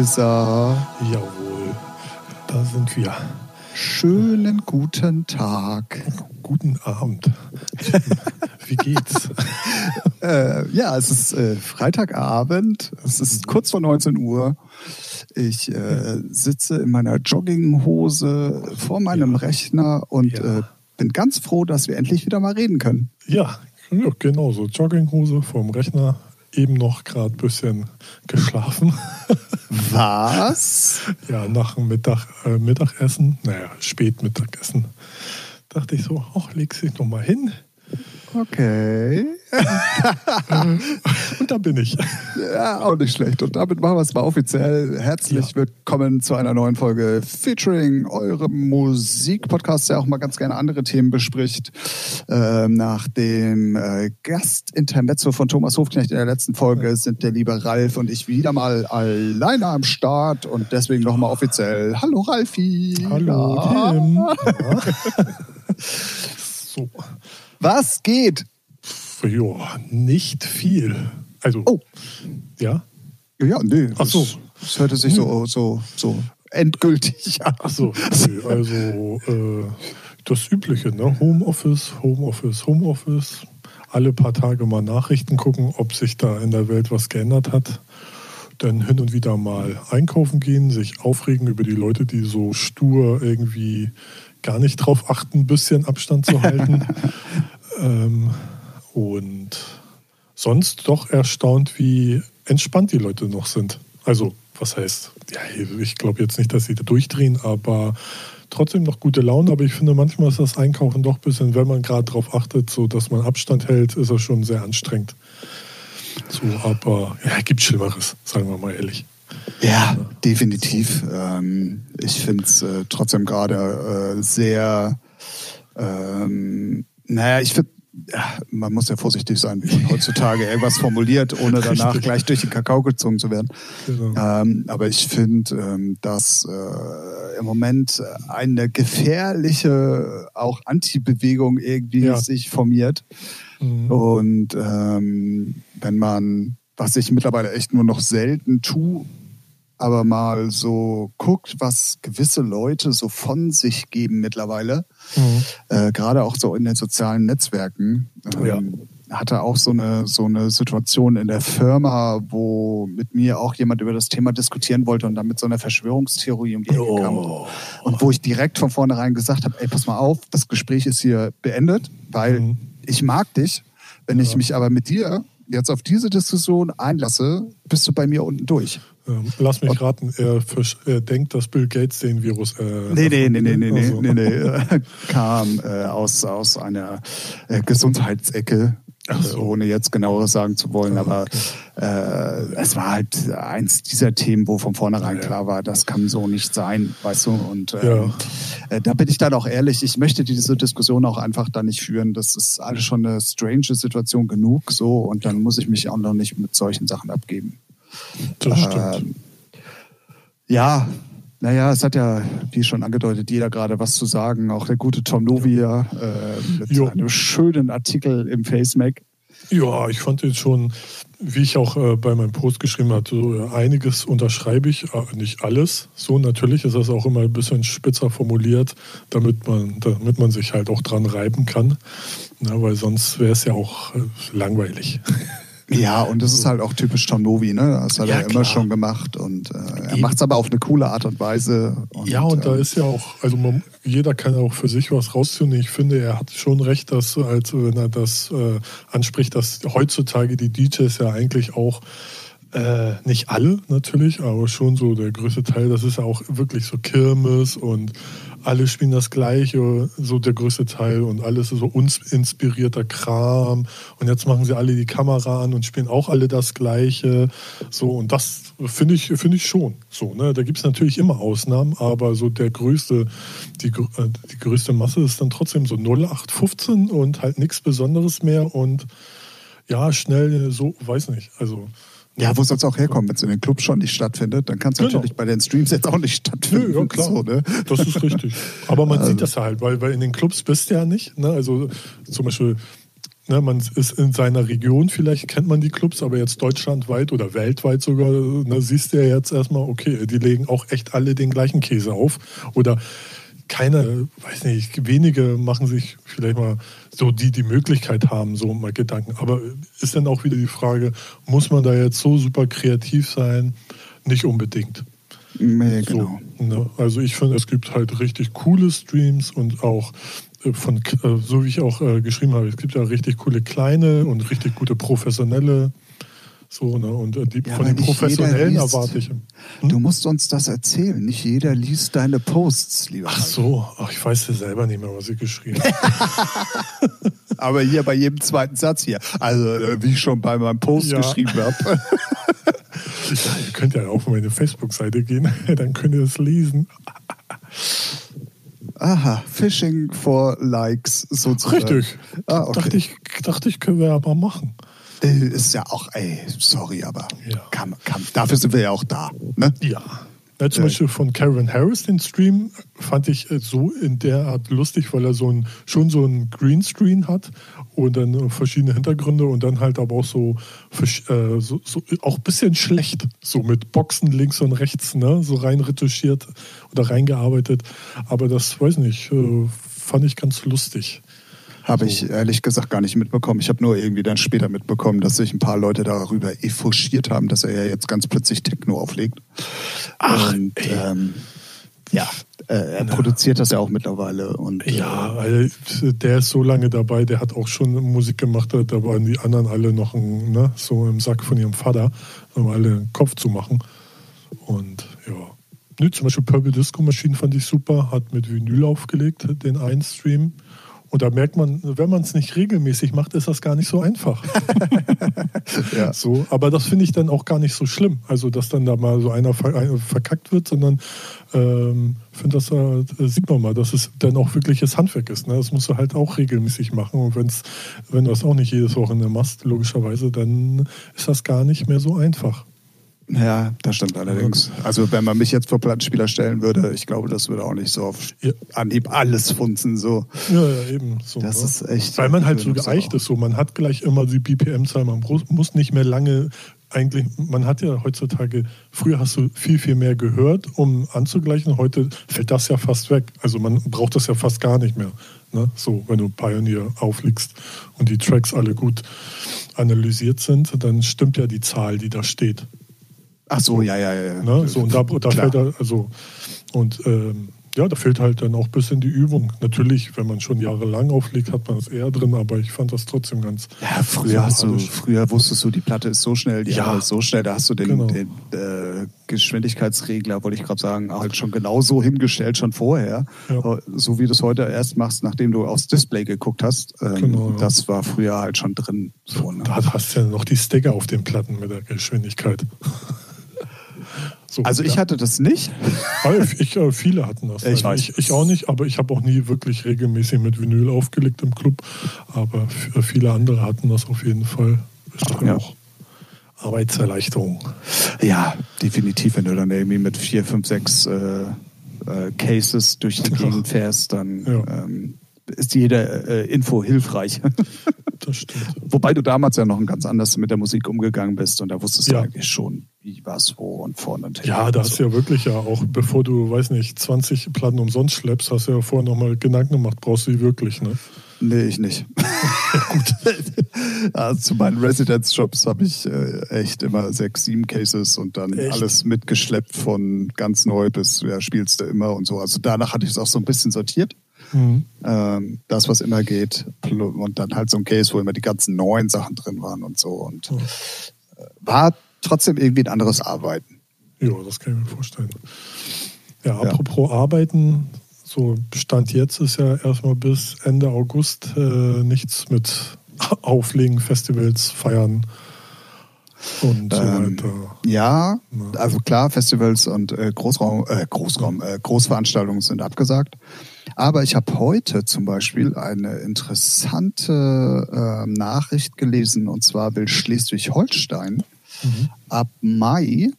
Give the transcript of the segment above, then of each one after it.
ist er. Jawohl, da sind wir. Schönen guten Tag. Guten Abend. Wie geht's? äh, ja, es ist äh, Freitagabend. Es ist kurz vor 19 Uhr. Ich äh, sitze in meiner Jogginghose vor meinem ja. Rechner und ja. Äh, bin ganz froh, dass wir endlich wieder mal reden können. Ja, ja genau so. Jogginghose vorm Rechner. Eben noch gerade ein bisschen geschlafen. Was? ja, nach dem Mittag, äh, Mittagessen, naja, Spätmittagessen, dachte ich so, ach, leg dich noch mal hin. Okay. und da bin ich. Ja, auch nicht schlecht. Und damit machen wir es mal offiziell. Herzlich ja. willkommen zu einer neuen Folge Featuring eurem Musikpodcast, der auch mal ganz gerne andere Themen bespricht. Ähm, nach dem äh, Gastintermezzo von Thomas Hofknecht in der letzten Folge sind der liebe Ralf und ich wieder mal alleine am Start und deswegen nochmal offiziell. Hallo Ralfi. Hallo. Tim. So. Was geht? Ja, nicht viel. Also, oh. ja? Ja, nee. Ach so. Das hörte sich so, so, so endgültig an. Ach so, okay. also äh, das Übliche, ne? Homeoffice, Homeoffice, Homeoffice. Alle paar Tage mal Nachrichten gucken, ob sich da in der Welt was geändert hat. Dann hin und wieder mal einkaufen gehen, sich aufregen über die Leute, die so stur irgendwie gar nicht drauf achten, ein bisschen Abstand zu halten. ähm, und sonst doch erstaunt, wie entspannt die Leute noch sind. Also, was heißt, ja, ich glaube jetzt nicht, dass sie da durchdrehen, aber trotzdem noch gute Laune. Aber ich finde, manchmal ist das Einkaufen doch ein bisschen, wenn man gerade darauf achtet, so dass man Abstand hält, ist das schon sehr anstrengend. So, aber ja, gibt Schlimmeres, sagen wir mal ehrlich. Ja, definitiv. Ähm, ich finde es äh, trotzdem gerade äh, sehr, ähm, naja, ich finde, ja, man muss ja vorsichtig sein, wie man heutzutage irgendwas formuliert, ohne danach gleich durch den Kakao gezogen zu werden. Genau. Ähm, aber ich finde, ähm, dass äh, im Moment eine gefährliche auch Anti-Bewegung irgendwie ja. sich formiert. Mhm. Und ähm, wenn man, was ich mittlerweile echt nur noch selten tue, aber mal so guckt, was gewisse Leute so von sich geben mittlerweile, mhm. äh, gerade auch so in den sozialen Netzwerken. Ähm, ja. Hatte auch so eine, so eine Situation in der Firma, wo mit mir auch jemand über das Thema diskutieren wollte und dann mit so einer Verschwörungstheorie um die Ecke oh. kam. Und wo ich direkt von vornherein gesagt habe, ey, pass mal auf, das Gespräch ist hier beendet, weil mhm. ich mag dich. Wenn ja. ich mich aber mit dir jetzt auf diese Diskussion einlasse, bist du bei mir unten durch. Ähm, lass mich raten, er, er, denkt, dass Bill Gates den Virus. Äh, nee, nee, nee, nee, nee, also. nee, nee, nee, kam äh, aus, aus einer äh, Gesundheitsecke. So. ohne jetzt genaueres sagen zu wollen, ah, aber okay. äh, es war halt eins dieser Themen, wo von vornherein ja, klar war, das kann so nicht sein, weißt du. Und äh, ja. äh, da bin ich dann auch ehrlich, ich möchte diese Diskussion auch einfach da nicht führen. Das ist alles schon eine strange Situation genug, so und dann muss ich mich auch noch nicht mit solchen Sachen abgeben. Das stimmt. Ähm, ja, naja, es hat ja, wie schon angedeutet, jeder gerade was zu sagen. Auch der gute Tom Novia äh, mit jo. einem schönen Artikel im FaceMac. Ja, ich fand jetzt schon, wie ich auch äh, bei meinem Post geschrieben hatte, so, äh, einiges unterschreibe ich, äh, nicht alles. So natürlich ist das auch immer ein bisschen spitzer formuliert, damit man, damit man sich halt auch dran reiben kann. Na, weil sonst wäre es ja auch äh, langweilig. Ja, und das ist halt auch typisch Tom Novi, ne? Das hat ja, er immer schon gemacht und äh, er macht es aber auf eine coole Art und Weise. Und, ja, und da ähm, ist ja auch, also man, jeder kann auch für sich was rausziehen. Ich finde, er hat schon recht, dass, als wenn er das äh, anspricht, dass heutzutage die DJs ja eigentlich auch äh, nicht alle natürlich, aber schon so der größte Teil. Das ist ja auch wirklich so Kirmes und alle spielen das Gleiche, so der größte Teil und alles so uns inspirierter Kram. Und jetzt machen sie alle die Kamera an und spielen auch alle das Gleiche. So, und das finde ich, finde ich schon so. Ne? Da gibt es natürlich immer Ausnahmen, aber so der größte, die, äh, die größte Masse ist dann trotzdem so 0815 und halt nichts Besonderes mehr und ja, schnell so, weiß nicht. Also ja, wo soll es auch herkommen, wenn es in den Clubs schon nicht stattfindet? Dann kann es genau. natürlich bei den Streams jetzt auch nicht stattfinden. Ja, klar. So, ne? Das ist richtig. Aber man also. sieht das halt, weil, weil in den Clubs bist du ja nicht. Ne? Also zum Beispiel Ne, man ist in seiner Region, vielleicht kennt man die Clubs, aber jetzt deutschlandweit oder weltweit sogar, ne, siehst du ja jetzt erstmal, okay, die legen auch echt alle den gleichen Käse auf. Oder keine, weiß nicht, wenige machen sich vielleicht mal so, die die Möglichkeit haben, so mal Gedanken. Aber ist dann auch wieder die Frage, muss man da jetzt so super kreativ sein? Nicht unbedingt. Nee, genau. So, ne? Also ich finde, es gibt halt richtig coole Streams und auch äh, von, äh, so wie ich auch äh, geschrieben habe, es gibt ja richtig coole kleine und richtig gute professionelle. So, ne? Und die, ja, von den Professionellen liest, erwarte ich. Hm? Du musst uns das erzählen. Nicht jeder liest deine Posts, lieber. Ach so, Ach, ich weiß ja selber nicht mehr, was ich geschrieben habe. Aber hier bei jedem zweiten Satz hier. Also, wie ich schon bei meinem Post ja. geschrieben habe. ja, ihr könnt ja auf meine Facebook-Seite gehen, dann könnt ihr es lesen. Aha, Phishing for Likes sozusagen. Richtig. Ah, okay. dachte, ich, dachte ich, können wir aber machen. Äh, ist ja auch, ey, sorry, aber ja. Kann, kann, dafür sind wir ja auch da. Ne? Ja. Ja, zum Beispiel von Karen Harris den Stream fand ich äh, so in der Art lustig, weil er so ein, schon so ein Greenscreen hat und dann äh, verschiedene Hintergründe und dann halt aber auch so, äh, so, so auch ein bisschen schlecht, so mit Boxen links und rechts, ne, so rein retuschiert oder reingearbeitet. Aber das weiß nicht, äh, fand ich ganz lustig. Habe ich ehrlich gesagt gar nicht mitbekommen. Ich habe nur irgendwie dann später mitbekommen, dass sich ein paar Leute darüber effugiert haben, dass er ja jetzt ganz plötzlich Techno auflegt. Ach, und ähm, ja, äh, er Na. produziert das ja auch mittlerweile. Und, ja, äh, der ist so lange dabei, der hat auch schon Musik gemacht, da waren die anderen alle noch ein, ne, so im Sack von ihrem Vater, um alle den Kopf zu machen. Und ja. Nee, zum Beispiel Purple Disco Machine fand ich super, hat mit Vinyl aufgelegt, den einen Stream. Und da merkt man, wenn man es nicht regelmäßig macht, ist das gar nicht so einfach. ja. so, aber das finde ich dann auch gar nicht so schlimm. Also, dass dann da mal so einer verkackt wird, sondern ähm, finde das äh, sieht man mal, dass es dann auch wirkliches Handwerk ist. Ne? Das musst du halt auch regelmäßig machen. Und wenn's, wenn du das auch nicht jedes Wochenende machst, logischerweise, dann ist das gar nicht mehr so einfach. Ja, das stimmt allerdings. Also wenn man mich jetzt vor Plattenspieler stellen würde, ich glaube, das würde auch nicht so auf ja. Anhieb alles funzen. So. Ja, ja, eben. So, das ne? ist echt. Weil man halt so geeicht ist. So. Man hat gleich immer die BPM-Zahl, man muss nicht mehr lange eigentlich, man hat ja heutzutage, früher hast du viel, viel mehr gehört, um anzugleichen. Heute fällt das ja fast weg. Also man braucht das ja fast gar nicht mehr. Ne? So, wenn du Pioneer auflegst und die Tracks alle gut analysiert sind, dann stimmt ja die Zahl, die da steht. Ach so, ja, ja, ja. Ne? So, und da, da fällt er, also, und ähm, ja, da fehlt halt dann auch ein bisschen die Übung. Natürlich, wenn man schon jahrelang auflegt, hat man es eher drin, aber ich fand das trotzdem ganz. Ja, früher, hast du, früher wusstest du, die Platte ist so schnell, die ja. ist so schnell, da hast du den, genau. den äh, Geschwindigkeitsregler, wollte ich gerade sagen, halt schon genauso hingestellt, schon vorher. Ja. So wie du es heute erst machst, nachdem du aufs Display geguckt hast. Ähm, genau, ja. Das war früher halt schon drin. So, ne? Da hast du ja noch die Sticker auf den Platten mit der Geschwindigkeit. So, also ich hatte das nicht. Ich, äh, viele hatten das. Ich, weiß. Ich, ich auch nicht, aber ich habe auch nie wirklich regelmäßig mit Vinyl aufgelegt im Club. Aber äh, viele andere hatten das auf jeden Fall. Ist doch ja. auch Arbeitserleichterung. Ja, definitiv. Wenn du dann irgendwie mit vier, fünf, sechs äh, äh, Cases durch die Gegend fährst, dann ja. ähm, ist jede äh, Info hilfreich. Das stimmt. Wobei du damals ja noch ganz anders mit der Musik umgegangen bist und da wusstest ja. du eigentlich schon, was, wo und vorne und hinten. Ja, da hast du so. ja wirklich ja auch, bevor du, weiß nicht, 20 Platten umsonst schleppst, hast du ja vorher nochmal Gedanken gemacht, brauchst du die wirklich, ne? Nee, ich nicht. gut. zu meinen Residence-Shops habe ich äh, echt immer sechs, sieben Cases und dann echt? alles mitgeschleppt von ganz neu bis, ja, spielst du immer und so. Also danach hatte ich es auch so ein bisschen sortiert. Mhm. Ähm, das, was immer geht. Und dann halt so ein Case, wo immer die ganzen neuen Sachen drin waren und so. Und mhm. war trotzdem irgendwie ein anderes Arbeiten. Ja, das kann ich mir vorstellen. Ja, apropos ja. Arbeiten, so Stand jetzt ist ja erstmal bis Ende August äh, nichts mit Auflegen, Festivals, Feiern und so ähm, weiter. Ja, also klar, Festivals und äh, Großraum, äh, Großraum, äh, Großveranstaltungen sind abgesagt. Aber ich habe heute zum Beispiel eine interessante äh, Nachricht gelesen, und zwar will Schleswig-Holstein mhm. ab Mai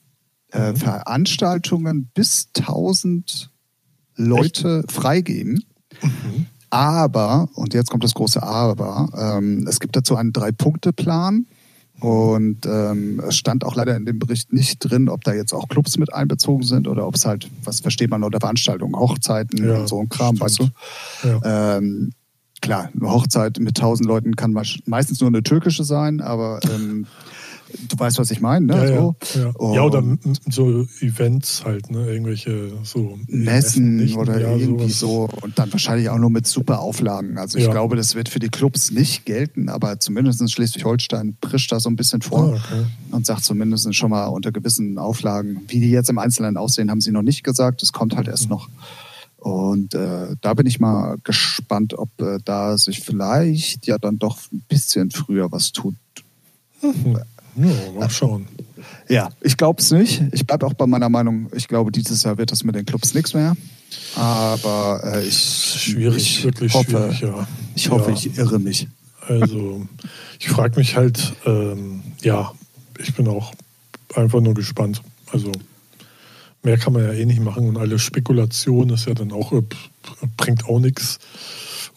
äh, mhm. Veranstaltungen bis 1000 Leute Echt? freigeben. Mhm. Aber, und jetzt kommt das große Aber, ähm, es gibt dazu einen Drei-Punkte-Plan. Und ähm, es stand auch leider in dem Bericht nicht drin, ob da jetzt auch Clubs mit einbezogen sind oder ob es halt, was versteht man unter Veranstaltungen, Hochzeiten ja, und so ein Kram, stimmt. weißt du? Ja. Ähm, klar, eine Hochzeit mit tausend Leuten kann meistens nur eine türkische sein, aber ähm, du weißt, was ich meine, ne? Ja, so. ja, ja. ja, oder so Events halt, ne? Irgendwelche so Messen, Messen oder irgendwie sowas. so. Und dann wahrscheinlich auch nur mit super Auflagen. Also ich glaube, das wird für die Clubs nicht gelten, aber zumindest Schleswig-Holstein prischt da so ein bisschen vor ah, okay. und sagt zumindest schon mal unter gewissen Auflagen. Wie die jetzt im Einzelnen aussehen, haben sie noch nicht gesagt. Das kommt halt erst mhm. noch. Und äh, da bin ich mal gespannt, ob äh, da sich vielleicht ja dann doch ein bisschen früher was tut. Mhm. Ja, mal schauen. Ja, ich glaube es nicht. Ich bleibe auch bei meiner Meinung. Ich glaube, dieses Jahr wird das mit den Clubs nichts mehr. Aber äh, ich. Schwierig, ich wirklich hoffe, schwierig, ja. Ich hoffe, ja. ich irre mich. Also, ich frage mich halt, ähm, ja, ich bin auch einfach nur gespannt. Also, mehr kann man ja eh nicht machen und alle Spekulation ist ja dann auch, äh, bringt auch nichts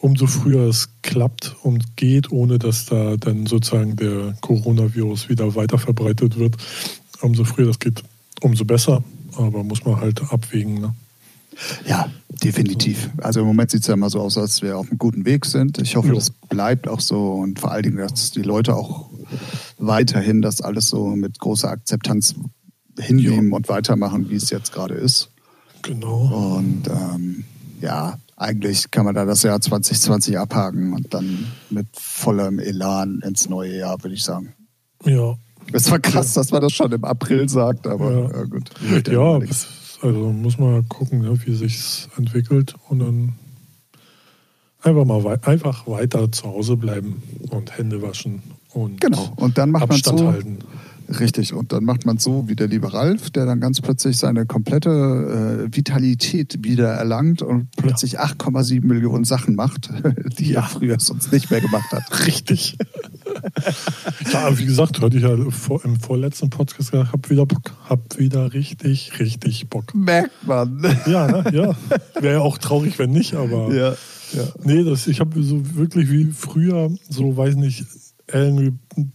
umso früher es klappt und geht, ohne dass da dann sozusagen der Coronavirus wieder weiter verbreitet wird, umso früher das geht, umso besser. Aber muss man halt abwägen. Ne? Ja, definitiv. Also im Moment sieht es ja immer so aus, als wir auf einem guten Weg sind. Ich hoffe, jo. das bleibt auch so und vor allen Dingen, dass die Leute auch weiterhin das alles so mit großer Akzeptanz hinnehmen jo. und weitermachen, wie es jetzt gerade ist. Genau. Und ähm, ja, eigentlich kann man da das Jahr 2020 abhaken und dann mit vollem Elan ins neue Jahr, würde ich sagen. Ja. Es war krass, dass man das schon im April sagt, aber ja, ja gut. Ja, also muss man gucken, ne, wie sich entwickelt und dann einfach mal wei einfach weiter zu Hause bleiben und Hände waschen und genau. Und dann macht Abstand man so, halten. Richtig, und dann macht man so wie der liebe Ralf, der dann ganz plötzlich seine komplette äh, Vitalität wieder erlangt und plötzlich ja. 8,7 Millionen Sachen macht, die ja. er früher sonst nicht mehr gemacht hat. Richtig. ja, wie gesagt, hatte ich ja vor, im vorletzten Podcast gesagt, hab wieder Bock, hab wieder richtig, richtig Bock. Merkt man. Ja, ne? ja. Wäre ja auch traurig, wenn nicht, aber. Ja. Ja. Nee, das, ich habe so wirklich wie früher, so weiß nicht, irgendwie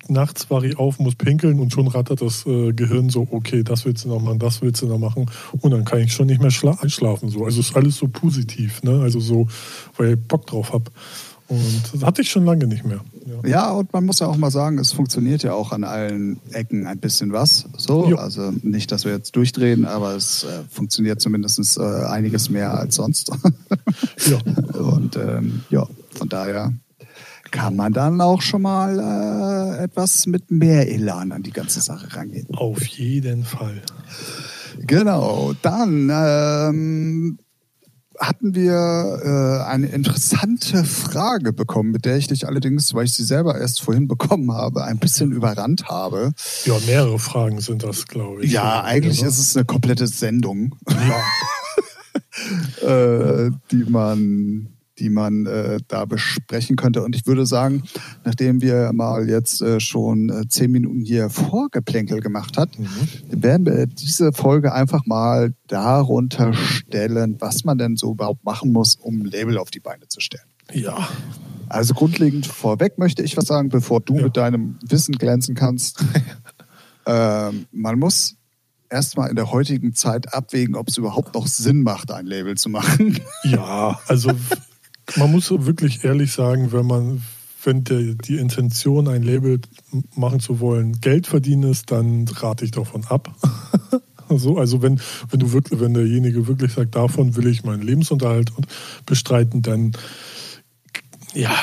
nachts war ich auf, muss pinkeln und schon rattert das äh, Gehirn so, okay, das willst du noch machen, das willst du noch machen und dann kann ich schon nicht mehr einschlafen. So. Also ist alles so positiv, ne? also so, weil ich Bock drauf habe. Und das hatte ich schon lange nicht mehr. Ja. ja. und man muss ja auch mal sagen, es funktioniert ja auch an allen Ecken ein bisschen was. So, jo. also nicht, dass wir jetzt durchdrehen, aber es äh, funktioniert zumindest äh, einiges mehr als sonst. ja. Und ähm, ja, von daher kann man dann auch schon mal äh, etwas mit mehr Elan an die ganze Sache rangehen. Auf jeden Fall. Genau, dann ähm, hatten wir äh, eine interessante Frage bekommen, mit der ich dich allerdings, weil ich sie selber erst vorhin bekommen habe, ein bisschen überrannt habe. Ja, mehrere Fragen sind das, glaube ich. Ja, eigentlich ist es eine komplette Sendung, ja. äh, die man die man äh, da besprechen könnte. Und ich würde sagen, nachdem wir mal jetzt äh, schon äh, zehn Minuten hier Vorgeplänkel gemacht hat, mhm. werden wir diese Folge einfach mal darunter stellen, was man denn so überhaupt machen muss, um ein Label auf die Beine zu stellen. Ja. Also grundlegend vorweg möchte ich was sagen, bevor du ja. mit deinem Wissen glänzen kannst. ähm, man muss erstmal in der heutigen Zeit abwägen, ob es überhaupt noch Sinn macht, ein Label zu machen. Ja, also man muss wirklich ehrlich sagen, wenn man, wenn der, die Intention, ein Label machen zu wollen, Geld verdienen ist, dann rate ich davon ab. so, also wenn, wenn du wirklich, wenn derjenige wirklich sagt, davon will ich meinen Lebensunterhalt bestreiten, dann ja,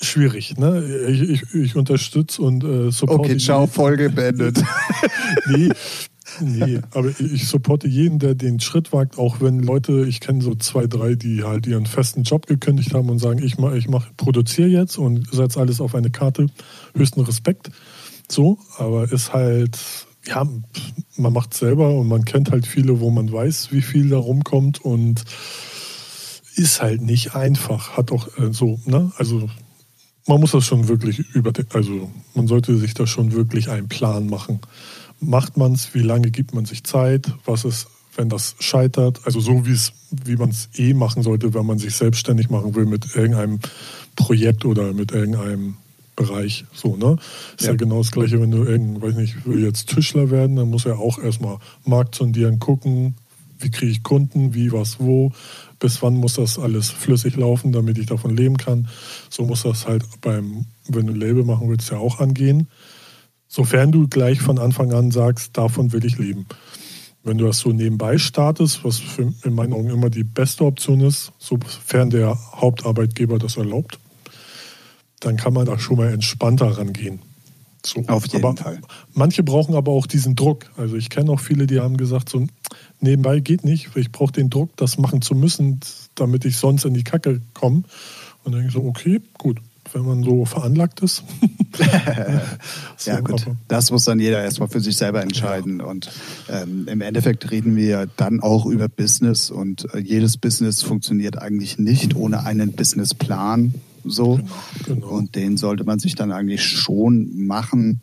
schwierig. Ne? Ich, ich, ich unterstütze und äh, supporte. Okay, ciao, Folge beendet. nee, Nee, aber ich supporte jeden, der den Schritt wagt, auch wenn Leute, ich kenne so zwei, drei, die halt ihren festen Job gekündigt haben und sagen, ich mach, ich mach, produziere jetzt und setze alles auf eine Karte. Höchsten Respekt. So, aber ist halt, ja, man macht selber und man kennt halt viele, wo man weiß, wie viel da rumkommt und ist halt nicht einfach. Hat auch äh, so, ne? Also man muss das schon wirklich über, also man sollte sich da schon wirklich einen Plan machen macht man es, wie lange gibt man sich Zeit, was ist, wenn das scheitert, also so wie es, wie man es eh machen sollte, wenn man sich selbstständig machen will mit irgendeinem Projekt oder mit irgendeinem Bereich. So, ne? Ist ja. ja genau das gleiche, wenn du irgend, weiß nicht, will jetzt Tischler werden, dann muss er auch erstmal Markt sondieren, gucken, wie kriege ich Kunden, wie, was, wo, bis wann muss das alles flüssig laufen, damit ich davon leben kann. So muss das halt beim, wenn du ein Label machen willst, ja auch angehen. Sofern du gleich von Anfang an sagst, davon will ich leben. Wenn du das so nebenbei startest, was für, in meinen Augen immer die beste Option ist, sofern der Hauptarbeitgeber das erlaubt, dann kann man da schon mal entspannter rangehen. So. Auf jeden aber Fall. Manche brauchen aber auch diesen Druck. Also ich kenne auch viele, die haben gesagt, so nebenbei geht nicht, ich brauche den Druck, das machen zu müssen, damit ich sonst in die Kacke komme. Und dann denke ich so, okay, gut, wenn man so veranlagt ist. so, ja, gut. Das muss dann jeder erstmal für sich selber entscheiden. Ja. Und ähm, im Endeffekt reden wir dann auch über Business und äh, jedes Business funktioniert eigentlich nicht ohne einen Businessplan. So. Genau, genau. Und den sollte man sich dann eigentlich schon machen,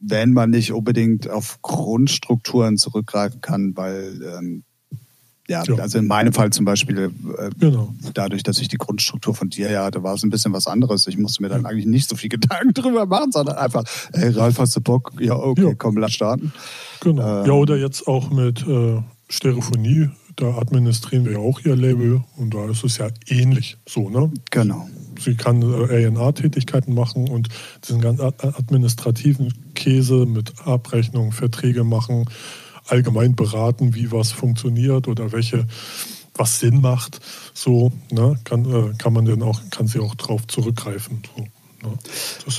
wenn man nicht unbedingt auf Grundstrukturen zurückgreifen kann, weil ähm, ja, ja, also in meinem Fall zum Beispiel, äh, genau. dadurch, dass ich die Grundstruktur von dir ja hatte, war es ein bisschen was anderes. Ich musste mir dann eigentlich nicht so viel Gedanken drüber machen, sondern einfach, hey Ralf, hast du Bock? Ja, okay, ja. komm, lass starten. Genau. Ähm, ja, oder jetzt auch mit äh, Stereophonie, da administrieren wir ja auch ihr Label und da ist es ja ähnlich so, ne? Genau. Sie kann äh, A&R-Tätigkeiten machen und diesen ganzen administrativen Käse mit Abrechnungen, Verträge machen, allgemein beraten, wie was funktioniert oder welche was Sinn macht, so ne, kann, äh, kann man dann auch, kann sie auch drauf zurückgreifen. So. Ne?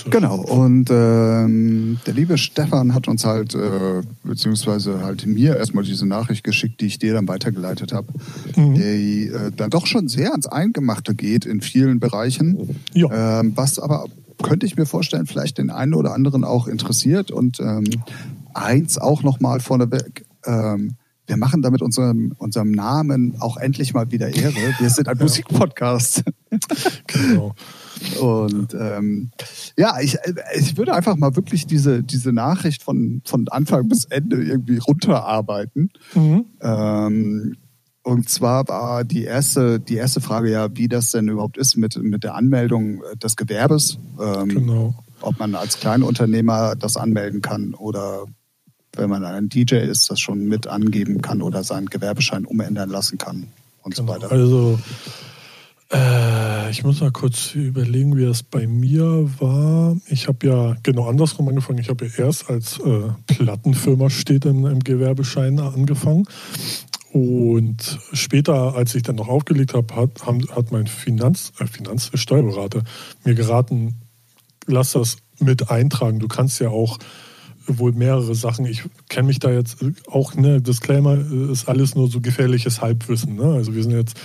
Genau, und ähm, der liebe Stefan hat uns halt, äh, beziehungsweise halt mir erstmal diese Nachricht geschickt, die ich dir dann weitergeleitet habe, mhm. die äh, dann doch schon sehr ans Eingemachte geht in vielen Bereichen, ja. ähm, was aber könnte ich mir vorstellen, vielleicht den einen oder anderen auch interessiert und ähm, eins auch nochmal vorneweg. Ähm, wir machen damit unserem, unserem Namen auch endlich mal wieder Ehre. Wir sind ein. Musikpodcast. Genau. Und ähm, ja, ich, ich würde einfach mal wirklich diese, diese Nachricht von, von Anfang bis Ende irgendwie runterarbeiten. Mhm. Ähm, und zwar war die erste, die erste Frage ja, wie das denn überhaupt ist mit, mit der Anmeldung des Gewerbes. Ähm, genau. Ob man als Kleinunternehmer das anmelden kann oder wenn man ein DJ ist, das schon mit angeben kann oder seinen Gewerbeschein umändern lassen kann und genau. so weiter. Also äh, ich muss mal kurz überlegen, wie das bei mir war. Ich habe ja genau andersrum angefangen. Ich habe ja erst als äh, Plattenfirma steht im, im Gewerbeschein angefangen. Und später, als ich dann noch aufgelegt habe, hat, hat mein Finanz, äh, Finanzsteuerberater mir geraten, lass das mit eintragen. Du kannst ja auch wohl mehrere Sachen. Ich kenne mich da jetzt auch, ne, Disclaimer ist alles nur so gefährliches Halbwissen. Ne? Also wir sind jetzt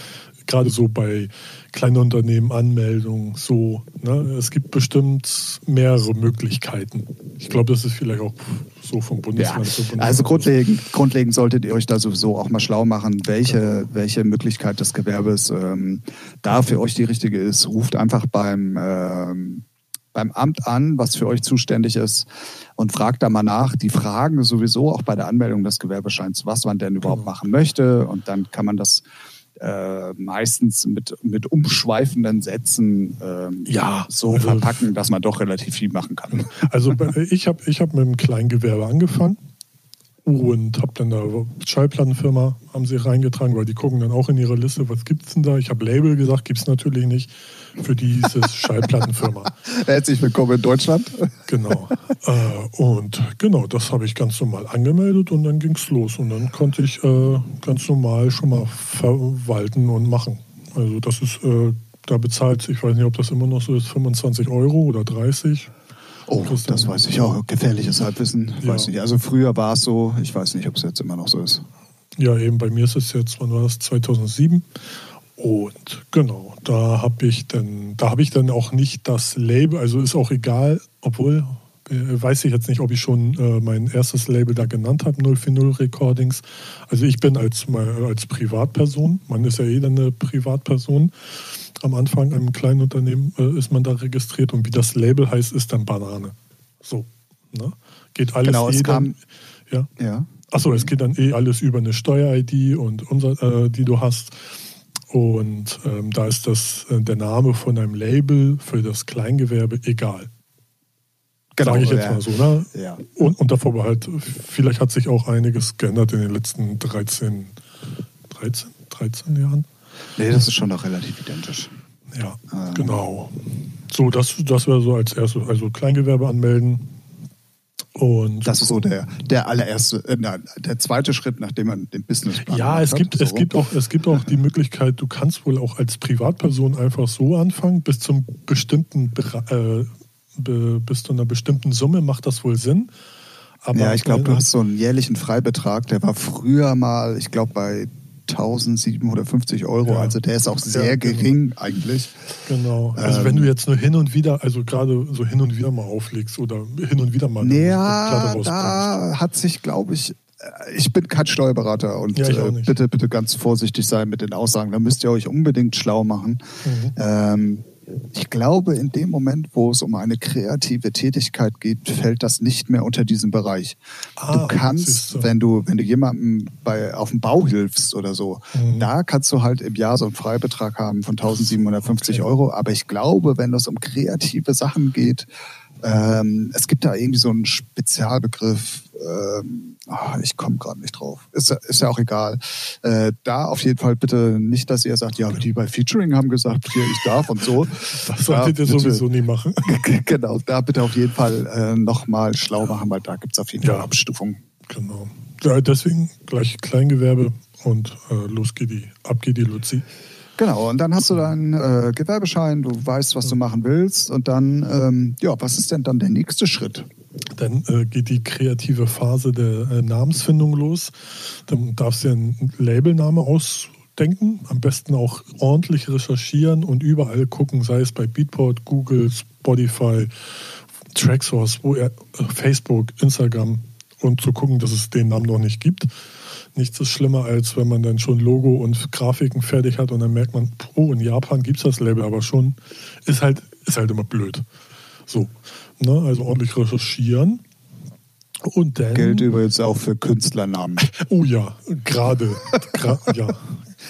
gerade so bei kleinen Unternehmen, Anmeldung, so. Ne? Es gibt bestimmt mehrere Möglichkeiten. Ich glaube, das ist vielleicht auch so vom Bundesland ja, Bundesland. Also grundlegend, grundlegend solltet ihr euch da sowieso auch mal schlau machen, welche, welche Möglichkeit des Gewerbes ähm, da für euch die richtige ist. Ruft einfach beim ähm, beim Amt an, was für euch zuständig ist und fragt da mal nach. Die fragen sowieso auch bei der Anmeldung des Gewerbescheins, was man denn überhaupt genau. machen möchte und dann kann man das äh, meistens mit, mit umschweifenden Sätzen äh, ja, so also, verpacken, dass man doch relativ viel machen kann. Also ich habe ich hab mit einem Kleingewerbe angefangen und habe dann da Schallplattenfirma haben sie reingetragen, weil die gucken dann auch in ihre Liste, was gibt es denn da? Ich habe Label gesagt, gibt es natürlich nicht. Für diese Schallplattenfirma. Herzlich willkommen in Deutschland. Genau. Äh, und genau, das habe ich ganz normal angemeldet und dann ging es los. Und dann konnte ich äh, ganz normal schon mal verwalten und machen. Also das ist, äh, da bezahlt, ich weiß nicht, ob das immer noch so ist, 25 Euro oder 30. Oh, das weiß ich auch. Gefährliches Halbwissen. Ja. Weiß nicht. Also früher war es so. Ich weiß nicht, ob es jetzt immer noch so ist. Ja, eben bei mir ist es jetzt, wann war das? 2007. Und genau, da habe ich dann, da habe ich dann auch nicht das Label, also ist auch egal, obwohl äh, weiß ich jetzt nicht, ob ich schon äh, mein erstes Label da genannt habe, 040 Recordings. Also ich bin als, als Privatperson, man ist ja eh dann eine Privatperson. Am Anfang einem kleinen Unternehmen äh, ist man da registriert und wie das Label heißt, ist dann Banane. So. Ne? Geht alles genau, es kam, ja. ja. Achso, es geht dann eh alles über eine Steuer-ID und unser, äh, die du hast. Und ähm, da ist das äh, der Name von einem Label für das Kleingewerbe egal. Genau, Sage ich jetzt ja. mal so, ne? Ja. Und unter Vorbehalt, vielleicht hat sich auch einiges geändert in den letzten 13, 13, 13 Jahren. Nee, das ist schon noch relativ identisch. Ja, ähm. genau. So, das, das wäre so als erstes, also Kleingewerbe anmelden. Und das ist so der, der allererste, äh, der zweite Schritt, nachdem man den Businessplan Ja, es gibt, so. es, gibt auch, es gibt auch die Möglichkeit, du kannst wohl auch als Privatperson einfach so anfangen, bis zum bestimmten äh, bis zu einer bestimmten Summe macht das wohl Sinn. Aber ja, ich glaube, du hast so einen jährlichen Freibetrag, der war früher mal, ich glaube, bei 1750 Euro. Ja. Also der ist auch sehr ja, genau. gering eigentlich. Genau. Also ähm, wenn du jetzt nur hin und wieder, also gerade so hin und wieder mal auflegst oder hin und wieder mal. Ja, da hat sich, glaube ich, äh, ich bin kein Steuerberater und ja, äh, bitte, bitte ganz vorsichtig sein mit den Aussagen. Da müsst ihr euch unbedingt schlau machen. Mhm. Ähm, ich glaube, in dem Moment, wo es um eine kreative Tätigkeit geht, fällt das nicht mehr unter diesen Bereich. Ah, du kannst, so. wenn du, wenn du jemandem bei, auf dem Bau hilfst oder so, mhm. da kannst du halt im Jahr so einen Freibetrag haben von 1750 okay. Euro. Aber ich glaube, wenn es um kreative Sachen geht, ähm, es gibt da irgendwie so einen Spezialbegriff, ähm, oh, ich komme gerade nicht drauf. Ist, ist ja auch egal. Äh, da auf jeden Fall bitte nicht, dass ihr sagt, ja, die bei Featuring haben gesagt, hier, ich darf und so. Das solltet ihr sowieso nie machen. genau, da bitte auf jeden Fall äh, nochmal schlau machen, weil da gibt es auf jeden Fall ja, Abstufungen. Genau. Ja, deswegen gleich Kleingewerbe und äh, los geht die, ab geht die Luzi. Genau, und dann hast du deinen äh, Gewerbeschein, du weißt, was du machen willst und dann, ähm, ja, was ist denn dann der nächste Schritt? Dann äh, geht die kreative Phase der äh, Namensfindung los. Dann darfst du dir einen Labelname ausdenken, am besten auch ordentlich recherchieren und überall gucken, sei es bei Beatport, Google, Spotify, Tracksource, äh, Facebook, Instagram und zu gucken, dass es den Namen noch nicht gibt nichts ist schlimmer, als wenn man dann schon Logo und Grafiken fertig hat und dann merkt man, oh, in Japan gibt es das Label aber schon. Ist halt, ist halt immer blöd. So. Ne? Also ordentlich recherchieren. Und dann, Geld übrigens auch für Künstlernamen. Oh ja, gerade. ja,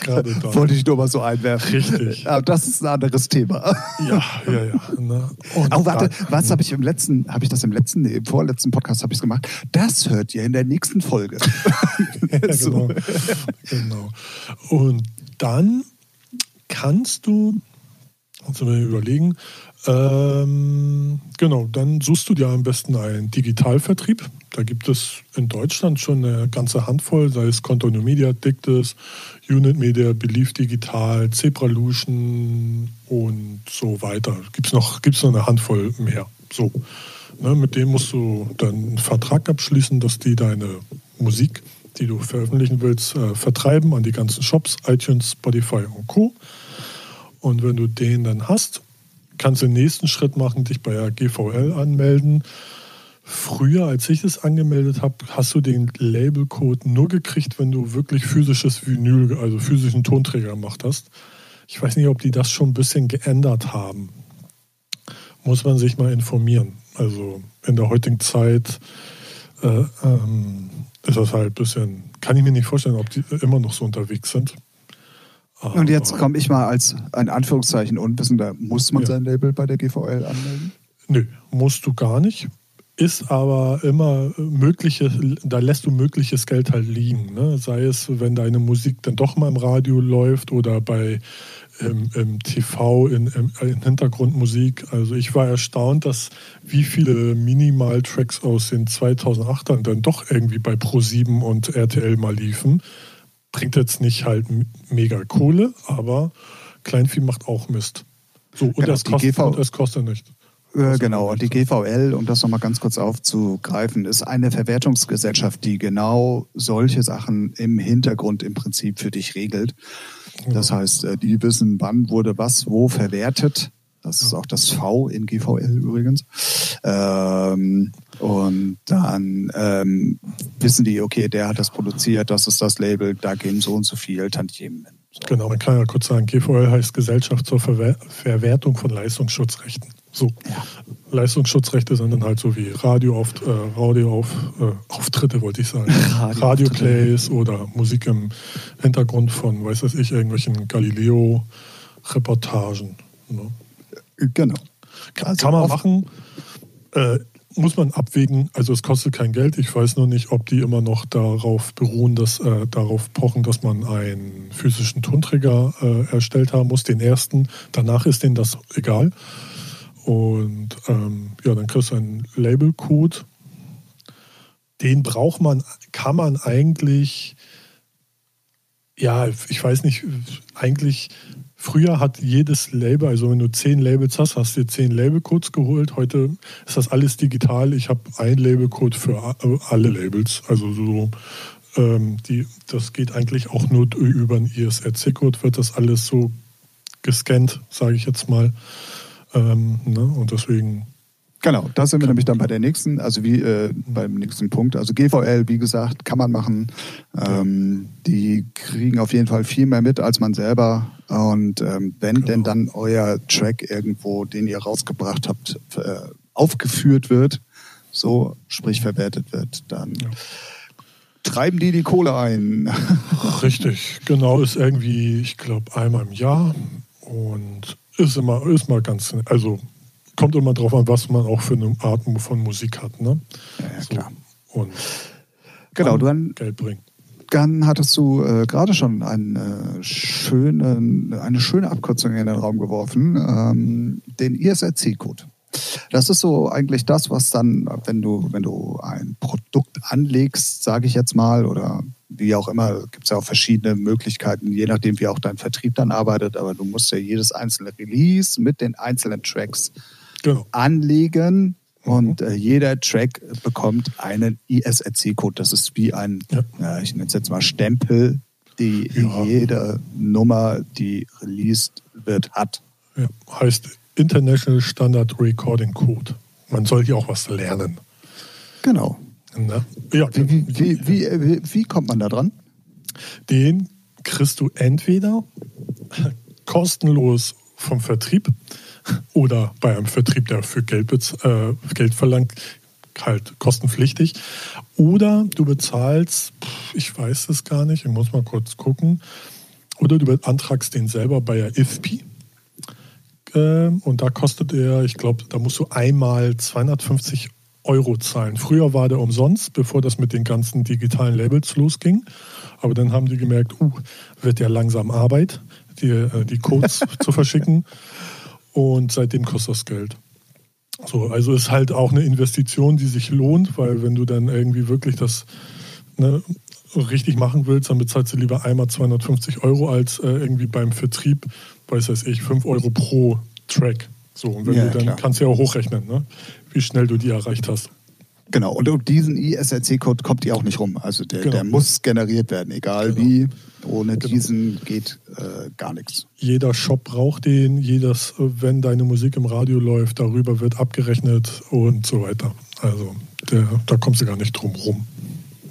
gerade. Wollte ich nur mal so einwerfen. Richtig. Aber das ist ein anderes Thema. Ja, ja, ja. Ne? oh, warte, was habe ich im letzten, habe ich das im letzten, im vorletzten Podcast habe ich es gemacht? Das hört ihr in der nächsten Folge. ja, so. genau. genau. Und dann kannst du, uns mal überlegen, ähm, genau, dann suchst du dir am besten einen Digitalvertrieb. Da gibt es in Deutschland schon eine ganze Handvoll, sei es Contono Media, Dictis, Unit Media, Belief Digital, Zebralution und so weiter. Gibt es noch, gibt's noch eine Handvoll mehr. So. Ne, mit dem musst du dann einen Vertrag abschließen, dass die deine Musik, die du veröffentlichen willst, äh, vertreiben an die ganzen Shops, iTunes, Spotify und Co. Und wenn du den dann hast, kannst du den nächsten Schritt machen, dich bei der GVL anmelden. Früher, als ich es angemeldet habe, hast du den Labelcode nur gekriegt, wenn du wirklich physisches Vinyl, also physischen Tonträger gemacht hast. Ich weiß nicht, ob die das schon ein bisschen geändert haben. Muss man sich mal informieren. Also in der heutigen Zeit äh, ähm, ist das halt ein bisschen, kann ich mir nicht vorstellen, ob die immer noch so unterwegs sind. Und jetzt komme ich mal als ein Anführungszeichen Unwissender. Muss man ja. sein Label bei der GVL anmelden? Nö, musst du gar nicht. Ist aber immer mögliche, da lässt du mögliches Geld halt liegen. Ne? Sei es, wenn deine Musik dann doch mal im Radio läuft oder bei im, im TV in, im, in, Hintergrundmusik. Also ich war erstaunt, dass wie viele Minimal-Tracks aus den 2008ern dann doch irgendwie bei Pro7 und RTL mal liefen bringt jetzt nicht halt mega Kohle, aber Kleinvieh macht auch Mist. So, und, genau, es, kostet, und es kostet nicht. Äh, genau, und die GVL, um das nochmal ganz kurz aufzugreifen, ist eine Verwertungsgesellschaft, die genau solche Sachen im Hintergrund im Prinzip für dich regelt. Das heißt, äh, die wissen, wann wurde was wo verwertet. Das ist auch das V in GVL übrigens. Ähm, und dann ähm, wissen die, okay, der hat das produziert, das ist das Label, da gehen so und so viel Tantiemen hin. Genau, man kann ja kurz sagen, GVL heißt Gesellschaft zur Verwer Verwertung von Leistungsschutzrechten. So. Ja. Leistungsschutzrechte sind dann halt so wie Radioauf, äh, Radioauf, äh, Auftritte, wollte ich sagen. Radio Radioplays oder Musik im Hintergrund von, weiß was ich, irgendwelchen Galileo-Reportagen. Ne? Genau. Kann, also kann man machen. Äh, muss man abwägen. Also es kostet kein Geld. Ich weiß nur nicht, ob die immer noch darauf beruhen, dass äh, darauf pochen, dass man einen physischen Tonträger äh, erstellt haben muss, den ersten. Danach ist denen das egal. Und ähm, ja, dann kriegst du einen Labelcode. Den braucht man, kann man eigentlich, ja, ich weiß nicht, eigentlich Früher hat jedes Label, also wenn du zehn Labels hast, hast du zehn Labelcodes geholt. Heute ist das alles digital. Ich habe ein Labelcode für alle Labels. Also so, ähm, die, das geht eigentlich auch nur über einen ISRC-Code, wird das alles so gescannt, sage ich jetzt mal. Ähm, ne? Und deswegen Genau, da sind wir nämlich dann bei der nächsten, also wie äh, beim nächsten Punkt. Also GVL, wie gesagt, kann man machen. Ähm, die kriegen auf jeden Fall viel mehr mit als man selber. Und ähm, wenn genau. denn dann euer Track irgendwo, den ihr rausgebracht habt, äh, aufgeführt wird, so sprich verwertet wird, dann ja. treiben die die Kohle ein. Richtig, genau, ist irgendwie, ich glaube, einmal im Jahr und ist immer, ist mal ganz, also kommt immer drauf an, was man auch für eine Art von Musik hat. Ne? Ja, ja so. klar. Und genau, dann, Geld bringen. Dann hattest du äh, gerade schon eine schöne, eine schöne Abkürzung in den Raum geworfen, ähm, den ISRC-Code. Das ist so eigentlich das, was dann, wenn du, wenn du ein Produkt anlegst, sage ich jetzt mal, oder wie auch immer, gibt es ja auch verschiedene Möglichkeiten, je nachdem, wie auch dein Vertrieb dann arbeitet, aber du musst ja jedes einzelne Release mit den einzelnen Tracks genau. anlegen und äh, jeder Track bekommt einen ISRC-Code. Das ist wie ein, ja. äh, ich nenne es jetzt mal Stempel, die ja. jede Nummer, die released wird, hat. Ja. Heißt International Standard Recording Code. Man soll hier auch was lernen. Genau. Na? Ja. Wie, wie, wie, wie, kommt man da dran? Den kriegst du entweder kostenlos vom Vertrieb oder bei einem Vertrieb, der für Geld, äh, Geld verlangt, halt kostenpflichtig. Oder du bezahlst, ich weiß es gar nicht, ich muss mal kurz gucken, oder du beantragst den selber bei der IFPI. Ähm, und da kostet er, ich glaube, da musst du einmal 250 Euro zahlen. Früher war der umsonst, bevor das mit den ganzen digitalen Labels losging. Aber dann haben die gemerkt, uh, wird ja langsam Arbeit, die, äh, die Codes zu verschicken und seitdem kostet das Geld. So, also ist halt auch eine Investition, die sich lohnt, weil wenn du dann irgendwie wirklich das ne, richtig machen willst, dann bezahlst du lieber einmal 250 Euro als äh, irgendwie beim Vertrieb, weiß weiß ich, 5 Euro pro Track. So, und wenn ja, du dann klar. kannst du ja auch hochrechnen, ne, wie schnell du die erreicht hast. Genau, und um diesen ISRC-Code kommt die auch nicht rum. Also der, genau. der muss generiert werden, egal genau. wie. Ohne genau. diesen geht äh, gar nichts. Jeder Shop braucht den, jedes, wenn deine Musik im Radio läuft, darüber wird abgerechnet und so weiter. Also der, da kommst du gar nicht drum rum.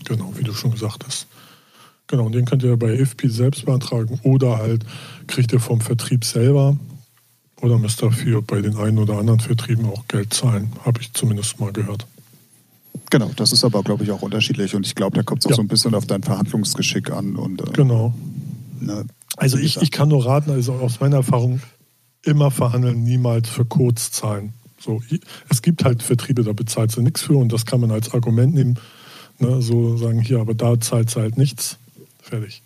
Genau, wie du schon gesagt hast. Genau, und den könnt ihr bei IFP selbst beantragen oder halt kriegt ihr vom Vertrieb selber oder müsst dafür bei den einen oder anderen Vertrieben auch Geld zahlen, habe ich zumindest mal gehört. Genau, das ist aber, glaube ich, auch unterschiedlich und ich glaube, da kommt es auch ja. so ein bisschen auf dein Verhandlungsgeschick an. Und, äh, genau. Ne, also ich, ich kann nur raten, also aus meiner Erfahrung, immer verhandeln, niemals für Codes zahlen. So, es gibt halt Vertriebe, da bezahlt sie nichts für und das kann man als Argument nehmen. Ne, so sagen, hier, aber da zahlt sie halt nichts. Fertig.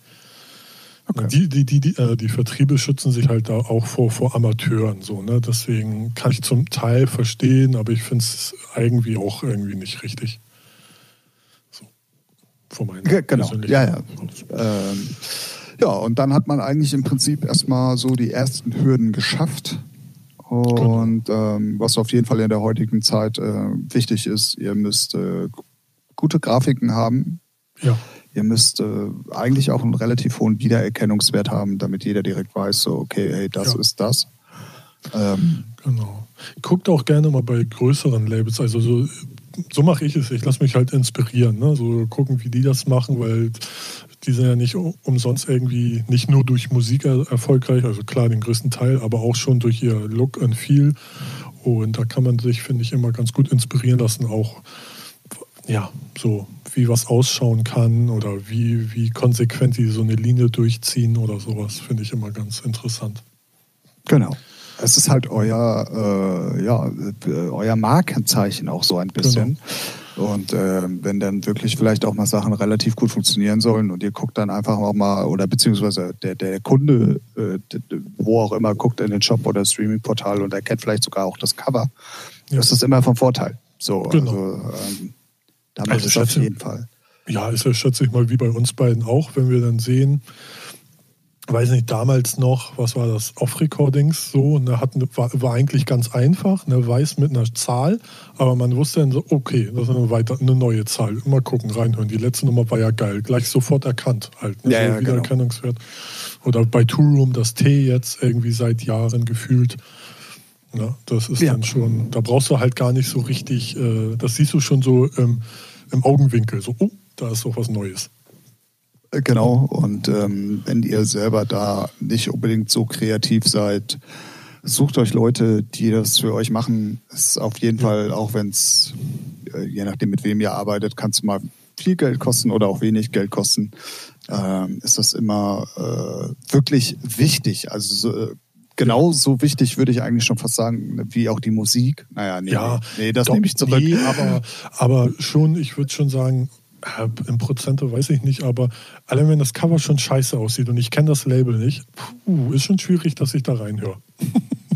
Okay. Die, die, die, die, äh, die Vertriebe schützen sich halt da auch vor, vor Amateuren. So, ne? Deswegen kann ich zum Teil verstehen, aber ich finde es irgendwie auch irgendwie nicht richtig. So. Von meinen genau. Ja, ja. Ähm, ja, und dann hat man eigentlich im Prinzip erstmal so die ersten Hürden geschafft. Und genau. ähm, was auf jeden Fall in der heutigen Zeit äh, wichtig ist, ihr müsst äh, gute Grafiken haben. Ja. Ihr müsst äh, eigentlich auch einen relativ hohen Wiedererkennungswert haben, damit jeder direkt weiß, so, okay, hey, das ja. ist das. Ähm, genau. Guckt auch gerne mal bei größeren Labels. Also so, so mache ich es. Ich lasse mich halt inspirieren. Ne? So gucken, wie die das machen, weil die sind ja nicht umsonst irgendwie nicht nur durch Musik erfolgreich, also klar den größten Teil, aber auch schon durch ihr Look and Feel. Und da kann man sich, finde ich, immer ganz gut inspirieren lassen, auch ja, so wie was ausschauen kann oder wie, wie konsequent die so eine Linie durchziehen oder sowas, finde ich immer ganz interessant. Genau. Es ist halt euer, äh, ja, äh, euer Markenzeichen auch so ein bisschen. Genau. Und äh, wenn dann wirklich vielleicht auch mal Sachen relativ gut funktionieren sollen und ihr guckt dann einfach auch mal, oder beziehungsweise der, der Kunde, äh, wo auch immer, guckt in den Shop oder Streaming-Portal und erkennt vielleicht sogar auch das Cover, ja. ist das immer vom Vorteil. So, genau. also, ähm, da also es auf jeden Fall. Ja, ist ja, schätze ich mal, wie bei uns beiden auch, wenn wir dann sehen, weiß nicht, damals noch, was war das, Off-Recordings so, ne, hat, war, war eigentlich ganz einfach, ne, weiß mit einer Zahl, aber man wusste dann so, okay, das ist eine, weiter, eine neue Zahl, mal gucken, reinhören. Die letzte Nummer war ja geil, gleich sofort erkannt halt, ne, ja, so ja, genau. Wiedererkennungswert. Genau. Oder bei Two Room das T jetzt irgendwie seit Jahren gefühlt. Ja, das ist ja. dann schon, da brauchst du halt gar nicht so richtig, äh, das siehst du schon so ähm, im Augenwinkel, so, oh, da ist doch was Neues. Genau, und ähm, wenn ihr selber da nicht unbedingt so kreativ seid, sucht euch Leute, die das für euch machen. Es ist auf jeden ja. Fall, auch wenn es, äh, je nachdem mit wem ihr arbeitet, kann es mal viel Geld kosten oder auch wenig Geld kosten, ähm, ist das immer äh, wirklich wichtig. Also so, genauso wichtig würde ich eigentlich schon fast sagen, wie auch die Musik. Naja, nee, ja, nee das nehme ich zurück. Nee, aber, aber schon, ich würde schon sagen, im Prozente weiß ich nicht, aber allein wenn das Cover schon scheiße aussieht und ich kenne das Label nicht, puh, ist schon schwierig, dass ich da reinhöre.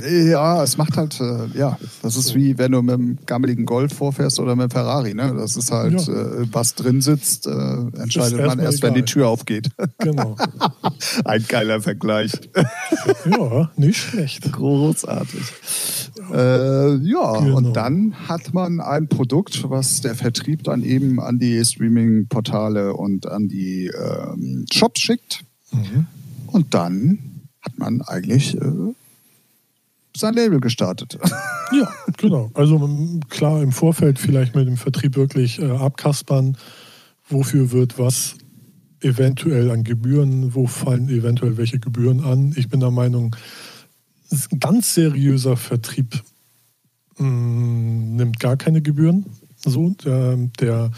Ja, es macht halt, äh, ja, das ist wie wenn du mit einem gammeligen Golf vorfährst oder mit einem Ferrari. Ne? Das ist halt, ja. äh, was drin sitzt, äh, entscheidet man erst, egal. wenn die Tür aufgeht. Genau. Ein geiler Vergleich. ja, nicht schlecht. Großartig. Äh, ja, genau. und dann hat man ein Produkt, was der Vertrieb dann eben an die Streaming-Portale und an die ähm, Shops schickt. Mhm. Und dann hat man eigentlich äh, sein Label gestartet. Ja, genau. Also klar, im Vorfeld vielleicht mit dem Vertrieb wirklich äh, abkaspern, wofür wird was eventuell an Gebühren, wo fallen eventuell welche Gebühren an. Ich bin der Meinung, ein ganz seriöser Vertrieb mh, mm, nimmt gar keine Gebühren. So, der, der,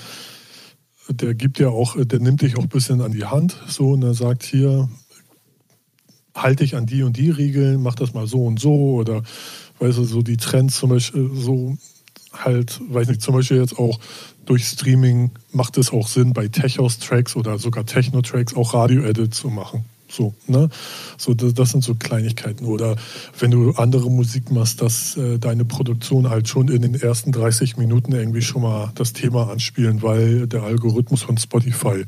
der gibt ja auch, der nimmt dich auch ein bisschen an die Hand. So, und er sagt hier, halte ich an die und die Regeln, mach das mal so und so oder weißt du, so die Trends zum Beispiel so halt, weiß nicht, zum Beispiel jetzt auch durch Streaming macht es auch Sinn, bei Techos-Tracks oder sogar Techno-Tracks auch Radio-Edit zu machen. So, ne? So, das, das, sind so Kleinigkeiten. Oder wenn du andere Musik machst, dass äh, deine Produktion halt schon in den ersten 30 Minuten irgendwie schon mal das Thema anspielen, weil der Algorithmus von Spotify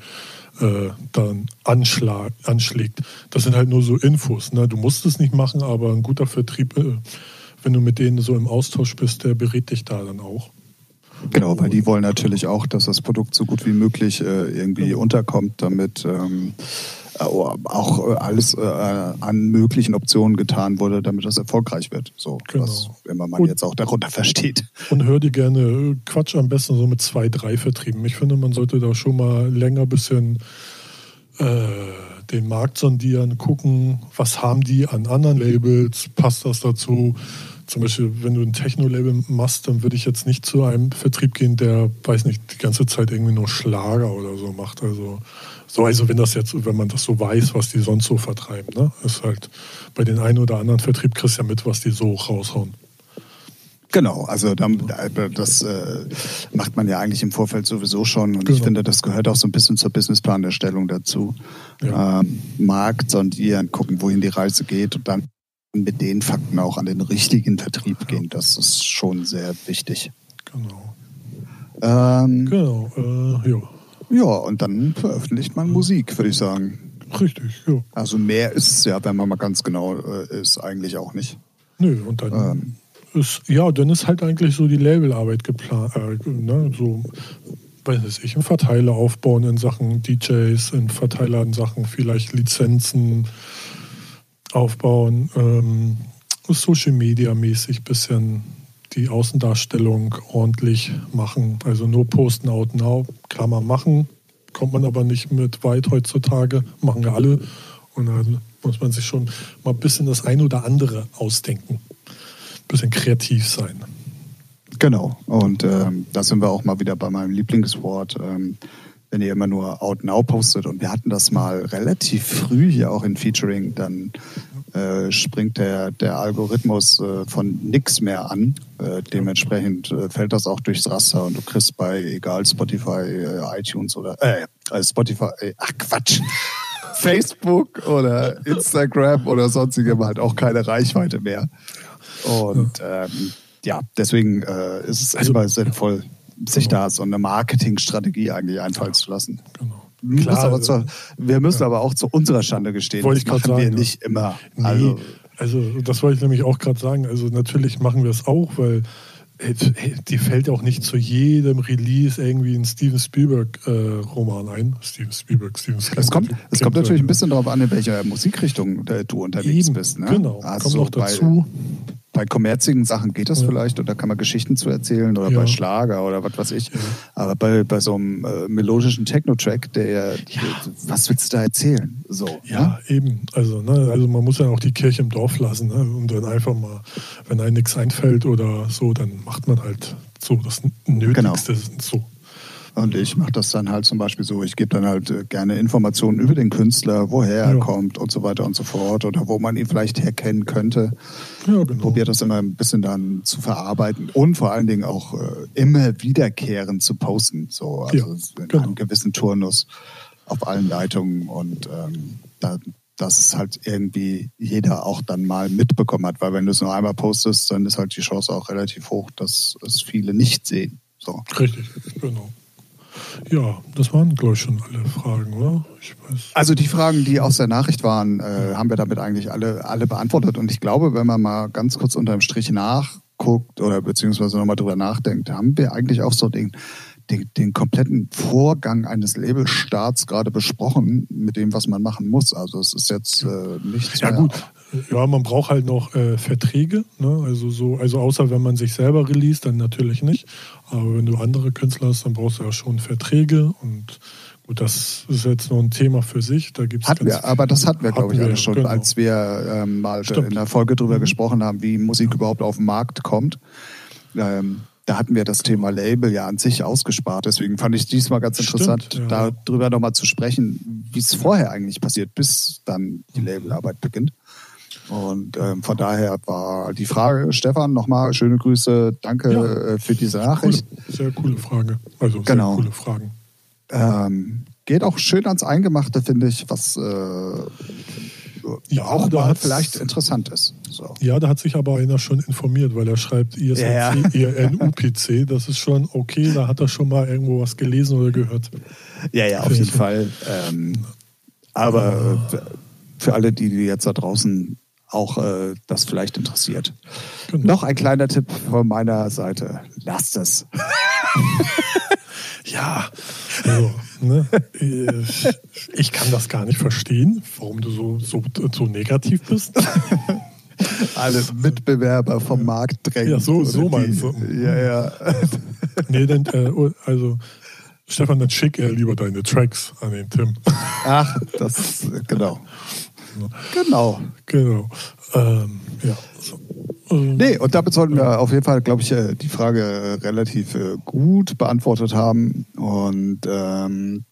äh, dann anschlag, anschlägt. Das sind halt nur so Infos. Ne? Du musst es nicht machen, aber ein guter Vertrieb, äh, wenn du mit denen so im Austausch bist, der berät dich da dann auch. Genau, weil die wollen natürlich auch, dass das Produkt so gut wie möglich äh, irgendwie genau. unterkommt, damit ähm, äh, auch äh, alles äh, an möglichen Optionen getan wurde, damit das erfolgreich wird. So, genau. was immer man und, jetzt auch darunter versteht. Und hör dir gerne Quatsch am besten so mit zwei, drei Vertrieben. Ich finde, man sollte da schon mal länger ein bisschen äh, den Markt sondieren, gucken, was haben die an anderen Labels, passt das dazu? Zum Beispiel, wenn du ein Techno-Label machst, dann würde ich jetzt nicht zu einem Vertrieb gehen, der, weiß nicht, die ganze Zeit irgendwie nur Schlager oder so macht. Also so, also wenn das jetzt, wenn man das so weiß, was die sonst so vertreiben, ne? Ist halt bei den einen oder anderen Vertrieb kriegst du ja mit, was die so raushauen. Genau, also das äh, macht man ja eigentlich im Vorfeld sowieso schon und genau. ich finde, das gehört auch so ein bisschen zur Businessplanerstellung dazu. Ja. Ähm, Markt sondieren, gucken, wohin die Reise geht und dann mit den Fakten auch an den richtigen Vertrieb gehen. Das ist schon sehr wichtig. Genau. Ähm, genau, äh, ja. Ja, und dann veröffentlicht man Musik, würde ich sagen. Richtig, ja. Also mehr ist es ja, wenn man mal ganz genau äh, ist, eigentlich auch nicht. Nö, und dann ähm, ist, ja, dann ist halt eigentlich so die Labelarbeit geplant, äh, ne, so, weiß ich, einen Verteiler aufbauen in Sachen DJs, in Verteiler in Sachen vielleicht Lizenzen aufbauen, ähm, Social Media mäßig bisschen die Außendarstellung ordentlich machen. Also nur posten out now kann man machen. kommt man aber nicht mit weit heutzutage, machen ja alle. Und dann muss man sich schon mal ein bisschen das ein oder andere ausdenken. Ein bisschen kreativ sein. Genau. Und ähm, da sind wir auch mal wieder bei meinem Lieblingswort. Ähm, wenn ihr immer nur Out Now postet und wir hatten das mal relativ früh hier auch in Featuring, dann äh, springt der, der Algorithmus äh, von nix mehr an. Äh, dementsprechend äh, fällt das auch durchs Raster und du kriegst bei egal Spotify, äh, iTunes oder äh, äh Spotify, ach Quatsch. Facebook oder Instagram oder sonstigem halt auch keine Reichweite mehr. Und ähm, ja, deswegen äh, ist es also, immer sinnvoll, sich genau. da so eine Marketingstrategie eigentlich einfallen zu lassen. Genau. Klar, aber zu, wir müssen ja. aber auch zu unserer Schande gestehen. Wollte das machen wir sagen, nicht immer. Nee, also, also das wollte ich nämlich auch gerade sagen. Also natürlich machen wir es auch, weil die fällt auch nicht zu jedem Release irgendwie ein Steven Spielberg-Roman äh, ein. Steven Spielberg, Steven Spielberg. Es kommt, es kommt natürlich ein bisschen darauf an, in welcher Musikrichtung du unterwegs Eben, bist. Ne? Genau, also kommt noch dazu. Bei, bei kommerzigen Sachen geht das ja. vielleicht und da kann man Geschichten zu erzählen oder ja. bei Schlager oder was weiß ich. Ja. Aber bei, bei so einem äh, melodischen Techno-Track, der, was willst du da erzählen? So, ja, ne? eben. Also, ne, also man muss ja auch die Kirche im Dorf lassen ne? und dann einfach mal, wenn einem nichts einfällt oder so, dann macht man halt so das Nötigste genau. so. Und ich mache das dann halt zum Beispiel so, ich gebe dann halt äh, gerne Informationen über den Künstler, woher ja. er kommt und so weiter und so fort oder wo man ihn vielleicht herkennen könnte. Ja, genau. Probiert das immer ein bisschen dann zu verarbeiten und vor allen Dingen auch äh, immer wiederkehrend zu posten. So, also ja, in genau. einem gewissen Turnus auf allen Leitungen und ähm, da, dass es halt irgendwie jeder auch dann mal mitbekommen hat, weil wenn du es nur einmal postest, dann ist halt die Chance auch relativ hoch, dass es viele nicht sehen. So. Richtig, genau. Ja, das waren, glaube ich, schon alle Fragen, oder? Also die Fragen, die aus der Nachricht waren, äh, haben wir damit eigentlich alle, alle beantwortet. Und ich glaube, wenn man mal ganz kurz unter dem Strich nachguckt oder beziehungsweise nochmal drüber nachdenkt, haben wir eigentlich auch so den, den, den kompletten Vorgang eines Labelstarts gerade besprochen mit dem, was man machen muss. Also es ist jetzt äh, nichts ja, mehr. Gut. Ja, man braucht halt noch äh, Verträge. Ne? Also so, also außer wenn man sich selber release, dann natürlich nicht. Aber wenn du andere Künstler hast, dann brauchst du ja schon Verträge und gut, das ist jetzt noch ein Thema für sich. Da gibt's hatten wir, aber das hatten wir, glaube ich, alle schon, genau. als wir ähm, mal Stimmt. in der Folge drüber mhm. gesprochen haben, wie Musik ja. überhaupt auf den Markt kommt. Ähm, da hatten wir das Thema Label ja an sich ausgespart. Deswegen fand ich diesmal ganz interessant, Stimmt, ja. darüber nochmal zu sprechen, wie es vorher eigentlich passiert, bis dann die mhm. Labelarbeit beginnt. Und ähm, von daher war die Frage, Stefan, nochmal schöne Grüße, danke ja, äh, für diese Nachricht. Coole, sehr coole Frage. Also genau. sehr coole Fragen. Ähm, geht auch schön ans Eingemachte, finde ich, was äh, ja, auch mal vielleicht interessant ist. So. Ja, da hat sich aber einer schon informiert, weil er schreibt ISMC, ja. INUPC. Das ist schon okay, da hat er schon mal irgendwo was gelesen oder gehört. Ja, ja, auf jeden Fall. Ähm, aber äh, für alle, die jetzt da draußen auch äh, das vielleicht interessiert. Genau. Noch ein kleiner Tipp von meiner Seite. Lasst es. ja, also, ne, ich kann das gar nicht verstehen, warum du so, so, so negativ bist. Alle Mitbewerber vom Markt drängen. Ja, so, so meinst du. Ja, ja. nee, dann, äh, also Stefan, dann schick er lieber deine Tracks an den Tim. Ach, das, genau. Genau. Genau. Ähm, ja. Ähm, nee, und damit sollten wir auf jeden Fall, glaube ich, äh, die Frage relativ äh, gut beantwortet haben. Und ähm,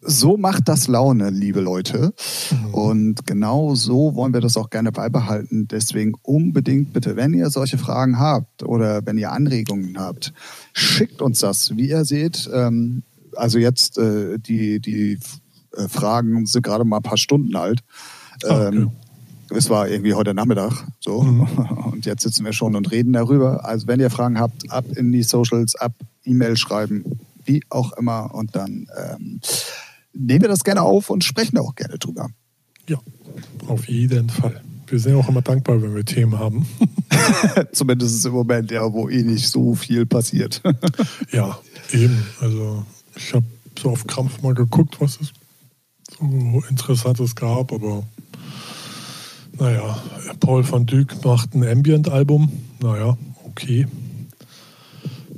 so macht das Laune, liebe Leute. Mhm. Und genau so wollen wir das auch gerne beibehalten. Deswegen unbedingt bitte, wenn ihr solche Fragen habt oder wenn ihr Anregungen habt, schickt uns das. Wie ihr seht, ähm, also jetzt äh, die, die äh, Fragen sind gerade mal ein paar Stunden alt. Ah, okay. Ähm, es war irgendwie heute Nachmittag so mhm. und jetzt sitzen wir schon und reden darüber. Also wenn ihr Fragen habt, ab in die Socials, ab E-Mail schreiben, wie auch immer und dann ähm, nehmen wir das gerne auf und sprechen auch gerne drüber. Ja, auf jeden Fall. Wir sind auch immer dankbar, wenn wir Themen haben. Zumindest im Moment, ja, wo eh nicht so viel passiert. ja, eben. Also ich habe so auf Krampf mal geguckt, was es so Interessantes gab, aber naja, Paul van Dyk macht ein Ambient-Album. Naja, okay.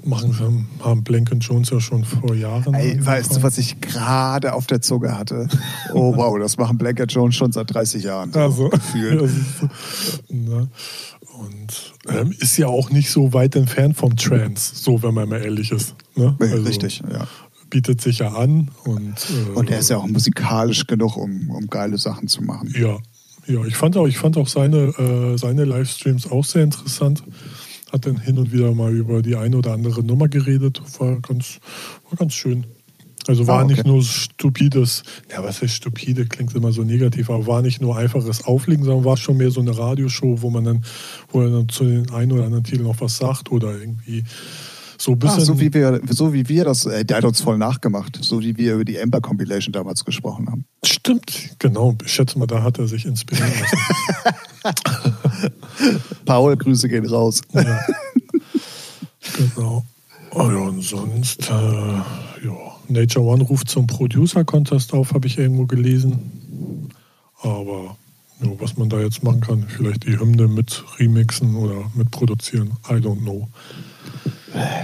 machen sie, haben Blank Jones ja schon vor Jahren. Ey, weißt du, was ich gerade auf der Zunge hatte? Oh wow, das machen Blank Jones schon seit 30 Jahren. So Also, ist, ne? Und ähm, ist ja auch nicht so weit entfernt vom Trance, so wenn man mal ehrlich ist. Ne? Nee, Also, Richtig, ja. Bietet sich ja an und, äh, Und er ist ja auch musikalisch genug, um, um geile Sachen zu machen. Ja, ja, ich fand auch, ich fand auch seine, äh, seine Livestreams auch sehr interessant. Hat dann hin und wieder mal über die eine oder andere Nummer geredet. War ganz, war ganz schön. Also war Ah, okay. nicht nur stupides, ja, was heißt stupide, klingt immer so negativ, aber war nicht nur einfaches Auflegen, sondern war schon mehr so eine Radioshow, wo man dann, wo er dann zu den einen oder anderen Titeln noch was sagt oder irgendwie so bisschen. so, wie wir, so wie wir das, äh, der hat uns voll nachgemacht, so wie wir über die Ember Compilation damals gesprochen haben. Stimmt, genau. Ich schätze mal, da hat er sich inspirieren lassen. Paul, Grüße gehen raus. Ja. genau. Oh ja, und sonst, äh, ja. Nature One ruft zum Producer Contest auf, habe ich irgendwo gelesen. Aber ja, was man da jetzt machen kann, vielleicht die Hymne mit remixen oder mit produzieren, I don't know.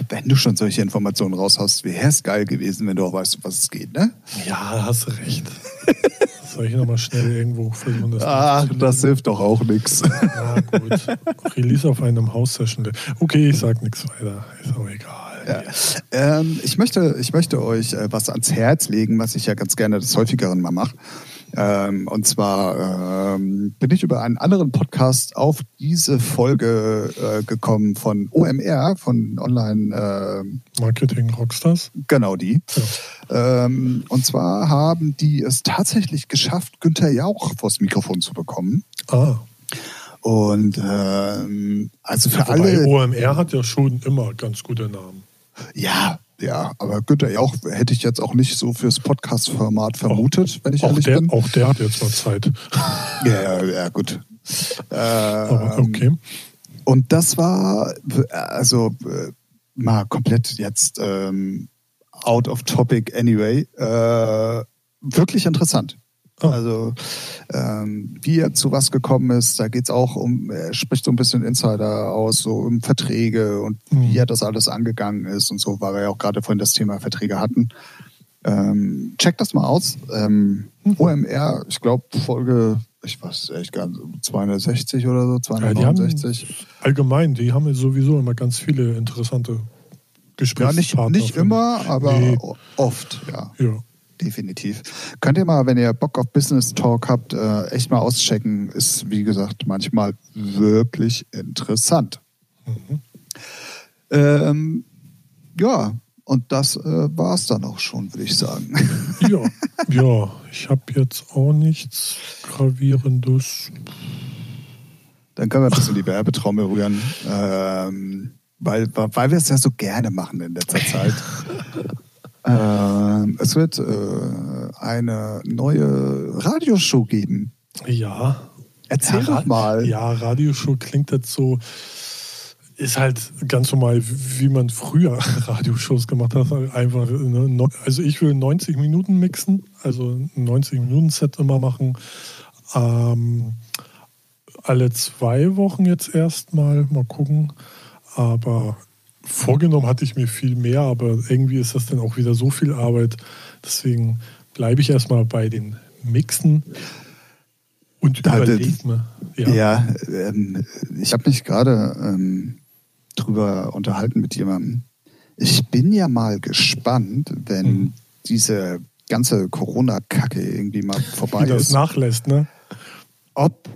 Wenn du schon solche Informationen raushaust, wäre es geil gewesen, wenn du auch weißt, um was es geht, ne? Ja, hast du recht. Soll ich nochmal schnell irgendwo versuchen, das Ah, nachzulesen? das hilft doch auch nichts. Ja, gut. Release auf einem House-Session. Okay, ich sag nichts weiter. Ist auch egal. Ja. Ähm, ich, möchte, ich möchte euch äh, was ans Herz legen, was ich ja ganz gerne des häufigeren mal mache. Ähm, und zwar ähm, bin ich über einen anderen Podcast auf diese Folge äh, gekommen von OMR, von Online, äh, Marketing Rockstars. genau die. Ähm, und zwar haben die es tatsächlich geschafft, Günther Jauch vors Mikrofon zu bekommen. Ah, Und ähm, also für wobei alle. OMR hat ja schon immer ganz gute Namen. Ja, ja, aber Günther Jauch hätte ich jetzt auch nicht so fürs Podcast-Format vermutet, wenn ich Auch ehrlich der, bin. auch der hat jetzt mal Zeit. Ja, ja, ja, gut. Aber Ähm, okay. Und das war also äh, mal komplett jetzt ähm, out of topic anyway. Äh, wirklich interessant. Ah. Also ähm, wie er zu was gekommen ist, da geht's auch um, er spricht so ein bisschen Insider aus, so um Verträge und Mhm. wie er das alles angegangen ist und so, weil wir ja auch gerade vorhin das Thema Verträge hatten. Ähm, checkt das mal aus. Ähm, Mhm. OMR, ich glaube Folge, ich weiß echt gar nicht, 260 oder so, Ja, die haben 269. allgemein, die haben sowieso immer ganz viele interessante Ja, nicht, Gesprächspartner. nicht immer, aber Nee. oft, ja. Ja. Definitiv. Könnt ihr mal, wenn ihr Bock auf Business Talk habt, äh, echt mal auschecken. Ist, wie gesagt, manchmal wirklich interessant. Mhm. Ähm, ja, und das äh, war es dann auch schon, würde ich sagen. Ja, ja, ich habe jetzt auch nichts Gravierendes. Dann können wir das in die Werbetrommel rühren. Ähm, weil, weil wir es ja so gerne machen in letzter Zeit. ähm, es wird äh, eine neue Radioshow geben. Ja. Erzähl ja, doch mal. Ja, Radioshow klingt jetzt so, ist halt ganz normal, wie man früher Radioshows gemacht hat. Einfach, ne, also ich will 90 Minuten mixen, also ein 90 Minuten Set immer machen. Ähm, alle zwei Wochen jetzt erstmal, mal gucken. Aber vorgenommen hatte ich mir viel mehr, aber irgendwie ist das dann auch wieder so viel Arbeit. Deswegen bleibe ich erstmal bei den Mixen und Da- überleg mir. Ja, ähm, ich habe mich gerade ähm, drüber unterhalten mit jemandem. Ich bin ja mal gespannt, wenn Mhm. diese ganze Corona-Kacke irgendwie mal vorbei Wie das ist. nachlässt, ne? Ob,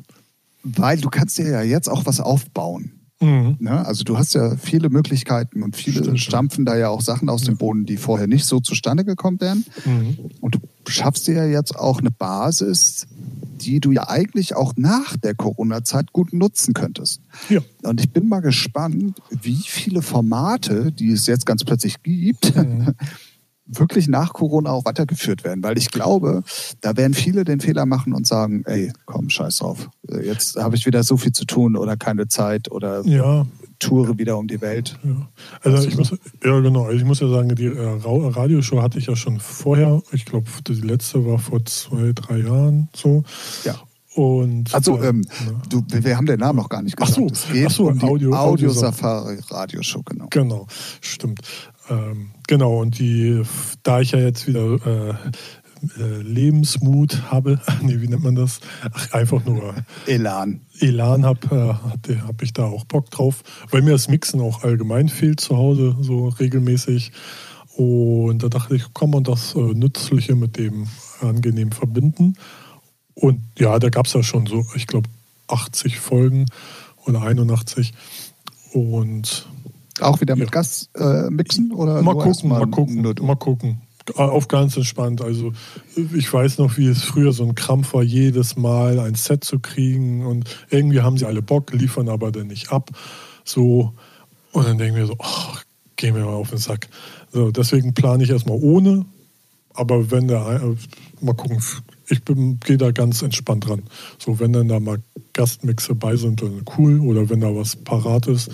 weil du kannst dir ja jetzt auch was aufbauen. Mhm. Ne? Also du hast ja viele Möglichkeiten und viele Stimmt. stampfen da ja auch Sachen aus dem Boden, die vorher nicht so zustande gekommen wären. Mhm. Und du schaffst dir ja jetzt auch eine Basis, die du ja eigentlich auch nach der Corona-Zeit gut nutzen könntest. Ja. Und ich bin mal gespannt, wie viele Formate, die es jetzt ganz plötzlich gibt, Mhm. wirklich nach Corona auch weitergeführt werden. Weil ich glaube, da werden viele den Fehler machen und sagen, ey, komm, scheiß drauf. Äh, Jetzt habe ich wieder so viel zu tun oder keine Zeit oder Ja, toure wieder um die Welt. ja. Also ich muss, ja genau, also ich muss ja sagen, die äh, Ra- Radioshow hatte ich ja schon vorher. Ich glaube, die letzte war vor zwei, drei Jahren so. Ja. Und, also, äh, ähm, ne? du, wir haben den Namen noch gar nicht Ach gesagt. so, es geht ach so, um Audio- Audio, Audio- Safari Radioshow, genau. Genau, stimmt. Ähm, genau, und die, da ich ja jetzt wieder äh, äh, Lebensmut habe, nee, wie nennt man das? Ach, einfach nur Elan. Elan habe, äh, habe ich da auch Bock drauf, weil mir das Mixen auch allgemein fehlt zu Hause, so regelmäßig. Und da dachte ich, kann man das äh, Nützliche mit dem angenehm verbinden. Und ja, da gab es ja schon so, ich glaube, 80 Folgen oder 81. Und Auch wieder mit Ja. Gast äh, mixen oder mal gucken, erstmal mal gucken, du? mal gucken. Auf ganz entspannt. Also ich weiß noch, wie es früher so ein Krampf war, jedes Mal ein Set zu kriegen und irgendwie haben sie alle Bock, liefern aber dann nicht ab. So und dann denken wir so, ach, gehen wir mal auf den Sack. So, deswegen plane ich erstmal ohne, aber wenn der äh, mal gucken, ich bin- gehe da ganz entspannt dran. So, wenn dann da mal Gastmixe bei sind, dann cool. Oder wenn da was parat ist,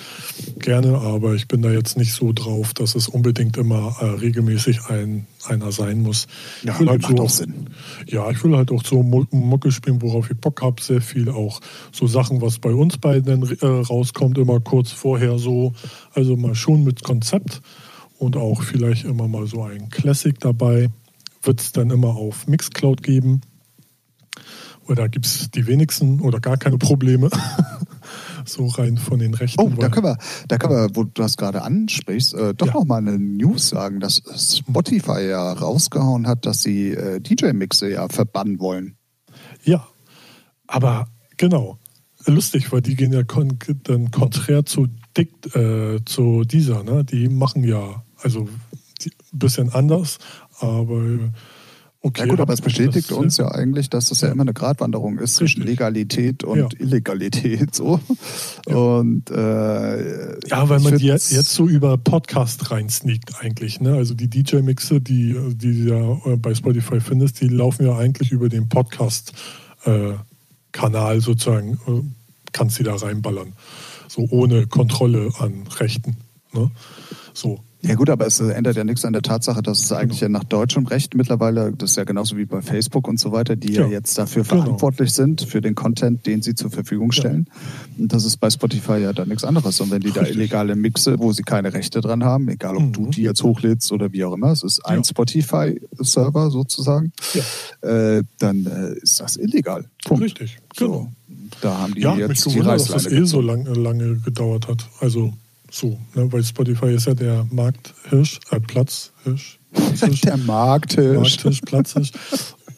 gerne. Aber ich bin da jetzt nicht so drauf, dass es unbedingt immer äh, regelmäßig ein, einer sein muss. Ja, ich will halt macht so, auch Sinn. Ja, ich will halt auch so Mu- Mucke spielen, worauf ich Bock habe. Sehr viel auch so Sachen, was bei uns beiden äh, rauskommt, immer kurz vorher so. Also mal schon mit Konzept und auch vielleicht immer mal so ein Classic dabei. Wird es dann immer auf Mixcloud geben. Oder gibt es die wenigsten oder gar keine Probleme. so rein von den Rechten. Oh, da können wir, da können wir, wo du das gerade ansprichst, äh, doch Ja. noch mal eine News sagen, dass Spotify ja rausgehauen hat, dass sie äh, DJ-Mixe ja verbannen wollen. Ja, aber genau. Lustig, weil die gehen ja kon dann konträr zu Dick, äh, zu dieser, ne? Die machen ja, also ein bisschen anders, aber okay. Ja gut, aber es bestätigt das- uns ja eigentlich, dass es ja Ja. immer eine Gratwanderung ist zwischen. Legalität und Ja. Illegalität so. Und äh, Ja, weil man die jetzt, jetzt so über Podcast reinsneakt eigentlich. Ne? Also die DJ-Mixe, die, die du ja äh, bei Spotify findest, die laufen ja eigentlich über den Podcast-Kanal sozusagen. Äh, kannst die da reinballern. So ohne Kontrolle an Rechten. Ne? So. Ja gut, aber es ändert ja nichts an der Tatsache, dass es eigentlich ja nach deutschem Recht mittlerweile, das ist ja genauso wie bei Facebook und so weiter, die ja, Ja, jetzt dafür genau. verantwortlich sind, für den Content, den sie zur Verfügung stellen. Und das ist bei Spotify ja dann nichts anderes. Und wenn die da Richtig. illegale Mixe, wo sie keine Rechte dran haben, egal ob Mhm. du die jetzt hochlädst oder wie auch immer, es ist ein Ja. Spotify-Server sozusagen, Ja. äh, dann äh, ist das illegal. Punkt. Richtig, genau. So, da haben die Ja, mich jetzt die gewundert, dass das Reißleine eh so lang, lange gedauert hat. Also so, ne? weil Spotify ist ja der Markthirsch, äh, Platzhirsch. Platzhirsch. Der Marktisch. Marktisch, Platzhirsch.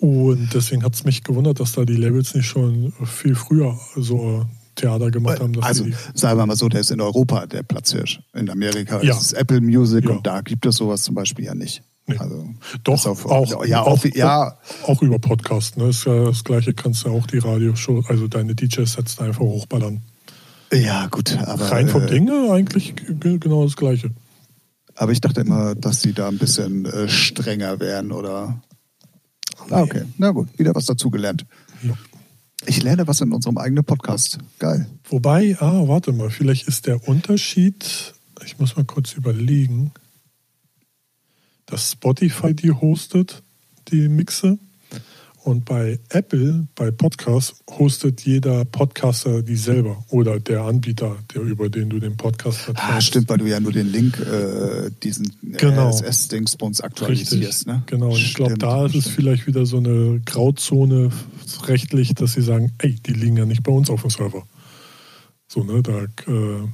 Und deswegen hat es mich gewundert, dass da die Labels nicht schon viel früher so Theater gemacht haben. Also, sagen wir mal so, der ist in Europa der Platzhirsch. In Amerika Ja. ist es Apple Music Ja. und da gibt es sowas zum Beispiel ja nicht. Nee. Also, doch, auf- auch, ja, auch, auch, ja, auch über Podcast. Ne? Ist ja das Gleiche, kannst du auch die Radioshow, also deine DJ-Sets einfach hochballern. Ja, gut. Aber, Rein vom äh, Ding her eigentlich genau das Gleiche. Aber ich dachte immer, dass die da ein bisschen äh, strenger wären oder. Ah, okay. Na gut, wieder was dazugelernt. Ja. Ich lerne was in unserem eigenen Podcast. Geil. Wobei, ah, warte mal, vielleicht ist der Unterschied, ich muss mal kurz überlegen, dass Spotify die hostet, die Mixe. Und bei Apple, bei Podcast, hostet jeder Podcaster die selber oder der Anbieter, der über den du den Podcast Ah, vertreibst. stimmt, weil du ja nur den Link, äh, diesen Genau. RSS-Dingsbums aktualisierst. Ne? Genau, und ich glaube, Stimmt, da ist es vielleicht wieder so eine Grauzone rechtlich, dass sie sagen, ey, die liegen ja nicht bei uns auf dem Server. So, ne, da, äh,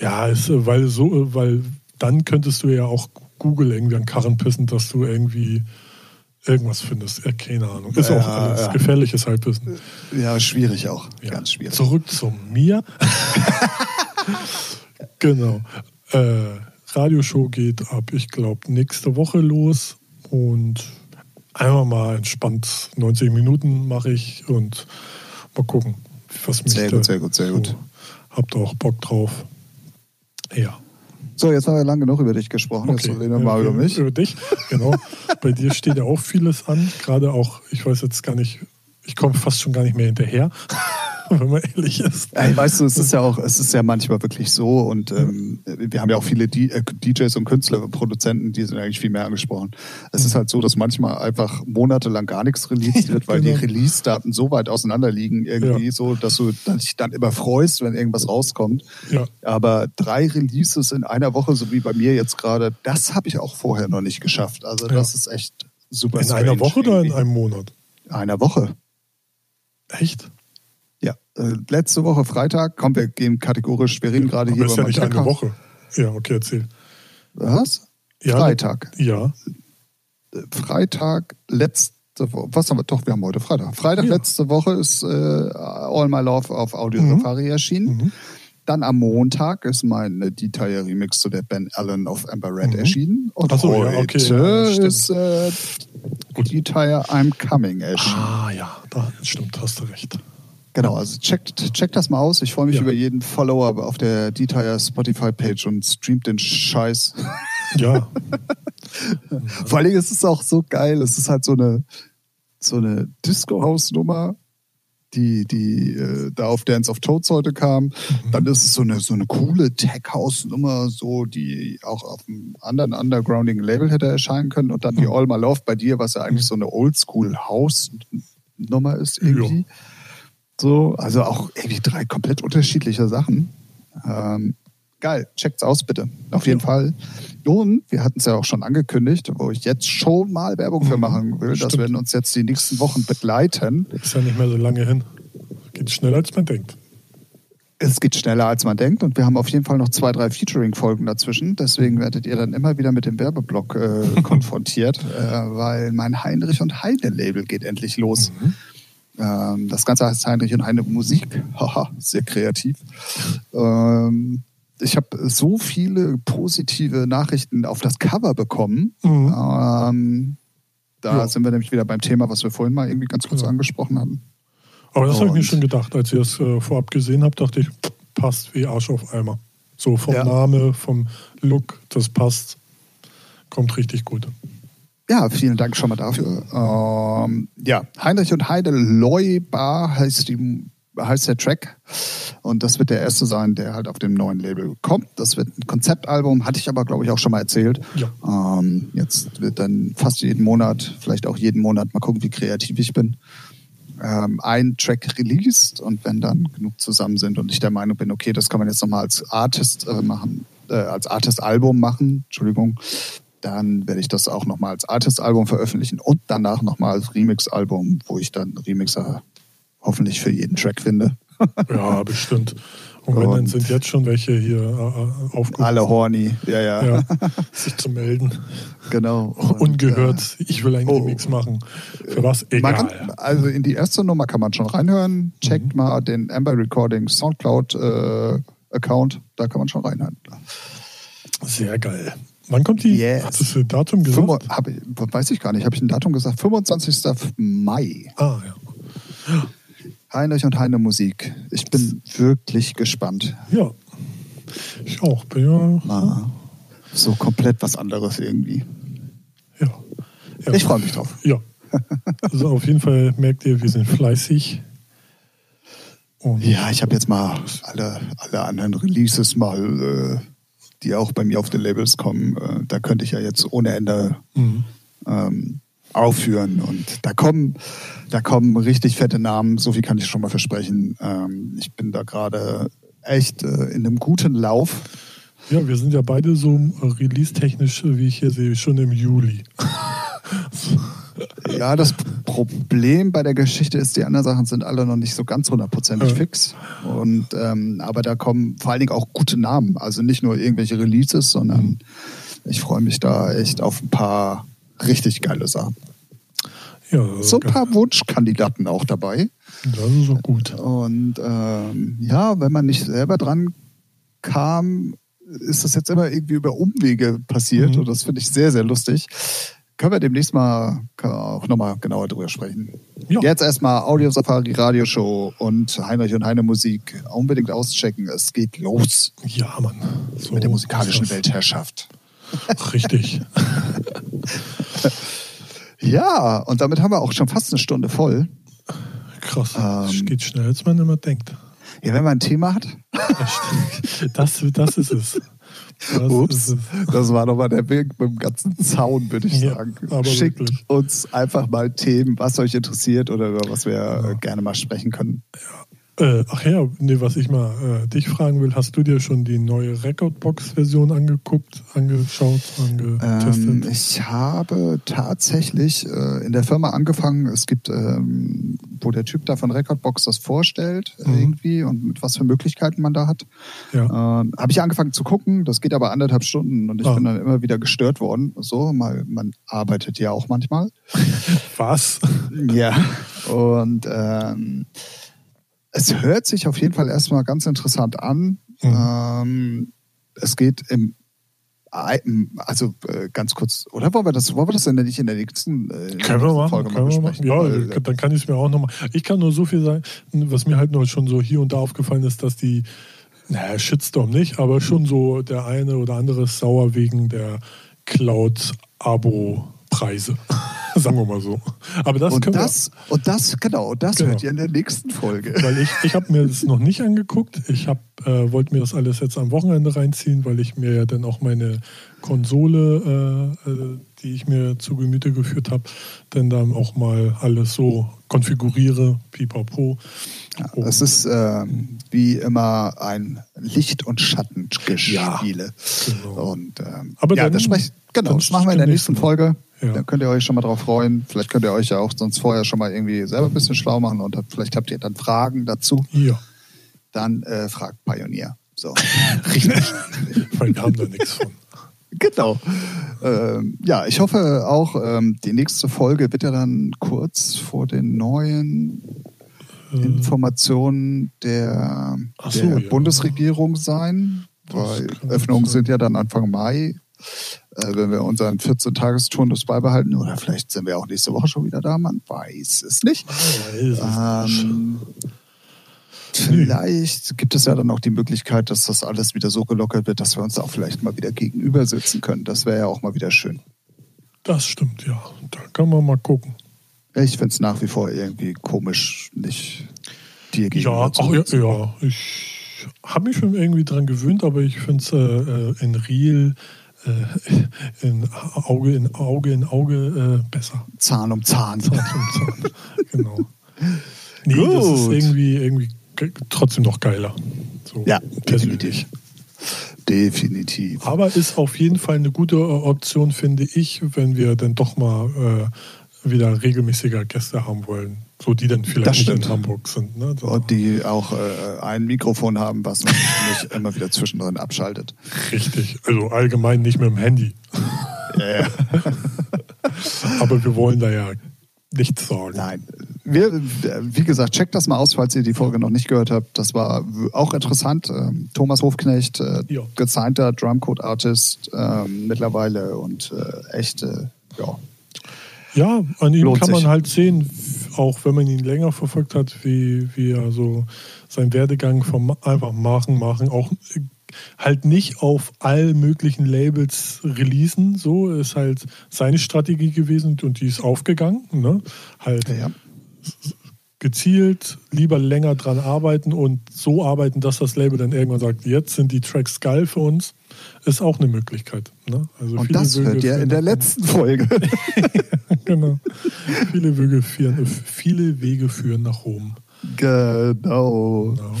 ja, ist, äh, weil so, äh, weil dann könntest du ja auch Google irgendwie an Karren pissen, dass du irgendwie irgendwas findest. Äh, keine Ahnung. Ist Ja, auch alles ja. gefährliches Halbwissen. Ja, schwierig auch. Ja. Ganz schwierig. Zurück zu mir. genau. Äh, Radioshow geht ab, ich glaube, nächste Woche los und einmal mal entspannt 90 Minuten mache ich und mal gucken, was mich Sehr da gut, sehr gut, sehr gut. So, habt auch Bock drauf? Ja. So, jetzt haben wir lang genug über dich gesprochen. Jetzt reden wir mal über mich. Über dich, genau. Bei dir steht ja auch vieles an. Gerade auch, ich weiß jetzt gar nicht, ich komme fast schon gar nicht mehr hinterher. wenn man ehrlich ist. Ey, weißt du, es ist ja auch, es ist ja manchmal wirklich so und ähm, wir haben ja auch viele D äh, DJs und Künstler und Produzenten, die sind eigentlich viel mehr angesprochen. Es ist halt so, dass manchmal einfach monatelang gar nichts released wird, weil Genau. die Release-Daten so weit auseinander liegen irgendwie Ja. so, dass du dich dann immer freust, wenn irgendwas rauskommt. Ja. Aber drei Releases in einer Woche, so wie bei mir jetzt gerade, das habe ich auch vorher noch nicht geschafft. Also Ja. das ist echt super. In einer Woche oder in irgendwie. einem Monat? einer Woche? Echt? Ja, äh, letzte Woche Freitag, komm, wir gehen kategorisch, wir reden gerade hier ist ja über nicht meinen eine Podcast. Woche. Ja, okay, erzähl. Was? Ja, Freitag. Ja, Äh, Freitag, letzte Woche, was haben wir, doch, wir haben heute Freitag. Freitag, Ja. letzte Woche ist äh, All My Love auf Audio Mhm. Safari erschienen. Mhm. Dann am Montag ist mein äh, Detail Remix zu der Ben Allen auf Amber Red Mhm. erschienen. Und Ach so, ja, heute okay, ja, ist äh, Detail I'm Coming erschienen. Ah ja, da stimmt, hast du recht. Genau, also checkt, checkt das mal aus. Ich freue mich Ja. über jeden Follower auf der Detail Spotify-Page und streamt den Scheiß. Ja, Vor allem ist es auch so geil. Es ist halt so eine, so eine Disco-House-Nummer, die, die äh, da auf Dance of Toads heute kam. Dann ist es so eine, so eine coole Tech-House-Nummer, so, die auch auf einem anderen undergroundigen Label hätte erscheinen können. Und dann die All My Love bei dir, was ja eigentlich so eine Oldschool-House-Nummer ist irgendwie. So, also auch irgendwie drei komplett unterschiedliche Sachen. Ähm, geil, checkt's aus bitte. Auf jeden. Fall. Und wir hatten es ja auch schon angekündigt, wo ich jetzt schon mal Werbung für Mhm. machen will. Das Stimmt. werden uns jetzt die nächsten Wochen begleiten. ist ja nicht mehr so lange hin. Geht schneller, als man denkt. Es geht schneller, als man denkt. Und wir haben auf jeden Fall noch zwei, drei Featuring-Folgen dazwischen. Deswegen werdet ihr dann immer wieder mit dem Werbeblock äh, konfrontiert, äh, weil mein Heinrich und Heine-Label geht endlich los. Mhm. Ähm, das Ganze heißt Heinrich und Heine Musik. Haha, sehr kreativ. Ähm, ich habe so viele positive Nachrichten auf das Cover bekommen. Mhm. Ähm, da Ja. sind wir nämlich wieder beim Thema, was wir vorhin mal irgendwie ganz kurz Ja. angesprochen hatten. Aber das habe ich mir schon gedacht. Als ich das äh, vorab gesehen habe, dachte ich, passt wie Arsch auf Eimer. So vom Ja. Name, vom Look, das passt. Kommt richtig gut. Ja, vielen Dank schon mal dafür. Ähm, ja, Heinrich und Heide Leubar heißt, die, heißt der Track. Und das wird der erste sein, der halt auf dem neuen Label kommt. Das wird ein Konzeptalbum, hatte ich aber, glaube ich, auch schon mal erzählt. Ja. Ähm, jetzt wird dann fast jeden Monat, vielleicht auch jeden Monat, mal gucken, wie kreativ ich bin, ähm, ein Track released. Und wenn dann genug zusammen sind und ich der Meinung bin, okay, das kann man jetzt nochmal als Artist äh, machen, äh, als Artist-Album machen, Entschuldigung, dann werde ich das auch nochmal als Artist-Album veröffentlichen und danach nochmal als Remix-Album, wo ich dann Remixer hoffentlich für jeden Track finde. Ja, bestimmt. Und wenn, dann sind jetzt schon welche hier äh, aufgerufen, Alle horny, ja, ja, ja, sich zu melden. genau. Und, Ungehört, ich will einen oh. Remix machen. Für was? äh, Egal. kann, also in die erste Nummer kann man schon reinhören. Checkt Mhm. mal den Amber Recording Soundcloud äh, Account, da kann man schon reinhören. Sehr geil. Wann kommt die? Yes. Hattest du ein Datum gesagt? Fünfu- hab weiß ich gar nicht, habe ich ein Datum gesagt? 25. Mai. ah, ja. Heinrich und Heine Musik. Ich bin wirklich gespannt. Ja. Ich auch. Bin ja. Mal so komplett was anderes irgendwie. ja. ja. Ich freue mich drauf. Ja. Also auf jeden Fall merkt ihr, wir sind fleißig. Und Ja, ich habe jetzt mal alle, alle anderen Releases mal, äh, die auch bei mir auf den Labels kommen. Äh, da könnte ich ja jetzt ohne Ende Mhm. ähm, aufführen. Und da kommen, da kommen richtig fette Namen, so viel kann ich schon mal versprechen. Ähm, ich bin da gerade echt äh, in einem guten Lauf. Ja, wir sind ja beide so äh, release-technisch, äh, wie ich hier sehe, schon im Juli. Ja, das Problem bei der Geschichte ist, die anderen Sachen sind alle noch nicht so ganz hundertprozentig fix. Und ähm, aber da kommen vor allen Dingen auch gute Namen. Also nicht nur irgendwelche Releases, sondern ich freue mich da echt auf ein paar richtig geile Sachen. Ja, So ein paar Wunschkandidaten auch dabei. das ist auch gut. Und ähm, ja, wenn man nicht selber dran kam, ist das jetzt immer irgendwie über Umwege passiert. Mhm. Und das finde ich sehr, sehr lustig. Können wir demnächst mal auch nochmal genauer drüber sprechen. Ja. Jetzt erstmal Audio Safari Radioshow und Heinrich und Heine Musik. Unbedingt auschecken. Es geht los Ja, Mann. So mit der musikalischen. Weltherrschaft. Richtig. Ja, und damit haben wir auch schon fast eine Stunde voll. Krass. Ähm, geht schneller, als man immer denkt. Ja, wenn man ein Thema hat. Das, das ist es. Das Ups, das war nochmal der Weg mit dem ganzen Zaun, würde ich ja, sagen. Schickt wirklich. uns einfach mal Themen, was euch interessiert oder über was wir ja. gerne mal sprechen können. Ja. Äh, ach ja, nee, was ich mal äh, dich fragen will, hast du dir schon die neue Recordbox-Version angeguckt, angeschaut, angetestet? Ähm, ich habe tatsächlich äh, in der Firma angefangen, es gibt, ähm, wo der Typ da von Recordbox das vorstellt mhm. irgendwie und mit was für Möglichkeiten man da hat. Ja. Ähm, habe ich angefangen zu gucken, das geht aber anderthalb Stunden und ich ah. bin dann immer wieder gestört worden. So, mal, man arbeitet ja auch manchmal. was? Ja, und ähm, es hört sich auf jeden Fall erstmal ganz interessant an. Mhm. Ähm, es geht im also äh, ganz kurz, oder wollen wir das, wollen wir das denn nicht in der nächsten, äh, in können wir machen, Folge können wir machen. Ja, Weil, dann kann ich es mir auch nochmal. Ich kann nur so viel sagen, was mir halt nur schon so hier und da aufgefallen ist, dass die, naja, Shitstorm nicht, aber schon so der eine oder andere ist sauer wegen der Cloud-Abo-Preise. Sagen wir mal so. Aber das und das, wir, und das, genau, das genau. hört ihr in der nächsten Folge. Weil ich, ich habe mir das noch nicht angeguckt. Ich hab, äh, wollte mir das alles jetzt am Wochenende reinziehen, weil ich mir ja dann auch meine Konsole, äh, äh die ich mir zu Gemüte geführt habe, dann dann auch mal alles so konfiguriere, pipapo. Ja, das ist äh, wie immer ein Licht- und Schattenspiele. Ja, genau. Und ähm, Aber ja, dann, das, sprech, genau, das machen wir in der nächsten Folge. Ja. Dann könnt ihr euch schon mal drauf freuen. Vielleicht könnt ihr euch ja auch sonst vorher schon mal irgendwie selber ein bisschen schlau machen und vielleicht habt ihr dann Fragen dazu. Ja. Dann äh, fragt Pioneer. So. Richtig. Weil wir haben da nichts von. Genau. Ähm, ja, ich hoffe auch, ähm, die nächste Folge wird ja dann kurz vor den neuen äh. Informationen der, so, der ja. Bundesregierung sein. weil Öffnungen sind ja dann Anfang Mai wenn wir unseren 14-Tages-Turnus beibehalten. Oder vielleicht sind wir auch nächste Woche schon wieder da, man weiß es nicht. Ähm, vielleicht gibt es ja dann auch die Möglichkeit, dass das alles wieder so gelockert wird, dass wir uns auch vielleicht mal wieder gegenüber sitzen können. Das wäre ja auch mal wieder schön. Das stimmt, ja. Da kann man mal gucken. Ich finde es nach wie vor irgendwie komisch, nicht dir gegenüber ja, zu ach, ja, ja, ich habe mich schon irgendwie dran gewöhnt, aber ich finde es äh, äh, in Real äh, in Auge in Auge in Auge äh, besser. Zahn um Zahn. Zahn um Zahn. genau. Nee, Gut. das ist irgendwie, irgendwie trotzdem noch geiler. So ja, definitiv. Definitiv. Aber ist auf jeden Fall eine gute Option, finde ich, wenn wir dann doch mal äh, wieder regelmäßiger Gäste haben wollen. So, die dann vielleicht nicht in Hamburg sind. Ne? So. Und die auch äh, ein Mikrofon haben, was man nicht immer wieder zwischendrin abschaltet. Richtig. Also allgemein nicht mit dem Handy. Ja. Aber wir wollen da ja nichts sagen. Nein. Wir, wie gesagt, checkt das mal aus, falls ihr die Folge noch nicht gehört habt. Das war auch interessant. Ähm, Thomas Hofknecht, äh, ja. gezeigter Drumcode-Artist ähm, mittlerweile und äh, echt, äh, ja. Ja, an ihm kann man halt sehen, auch wenn man ihn länger verfolgt hat, wie, wie er so seinen Werdegang vom einfach machen, machen, auch halt nicht auf all möglichen Labels releasen. So ist halt seine Strategie gewesen und die ist aufgegangen. Ne? Halt ja. Gezielt lieber länger dran arbeiten und so arbeiten, dass das Label dann irgendwann sagt, jetzt sind die Tracks geil für uns, ist auch eine Möglichkeit. Ne? Also und das hört ihr in der letzten Folge. genau. Viele Wege, führen, viele Wege führen nach Rom. Genau. genau.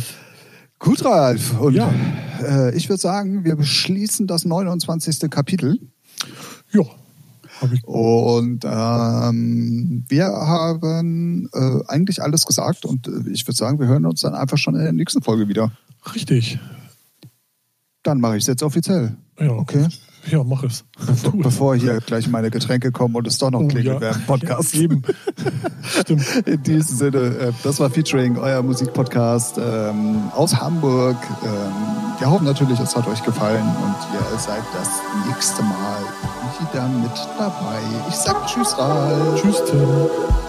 Gut, Ralf. Und ja. äh, ich würde sagen, wir beschließen das 29. Kapitel. Ja. Und ähm, wir haben äh, eigentlich alles gesagt und äh, ich würde sagen, wir hören uns dann einfach schon in der nächsten Folge wieder. Richtig. Dann mache ich es jetzt offiziell. Ja. Okay. Ja, mach es. Bevor, bevor hier gleich meine Getränke kommen und es doch noch oh, klingelt ja. während Podcast. Ja, eben. Stimmt. In diesem Sinne, äh, das war Featuring, euer Musikpodcast ähm, aus Hamburg. Ähm, wir hoffen natürlich, es hat euch gefallen und ihr seid das nächste Mal wieder mit dabei. Ich sag Tschüss, Ralf. Tschüss, Tim.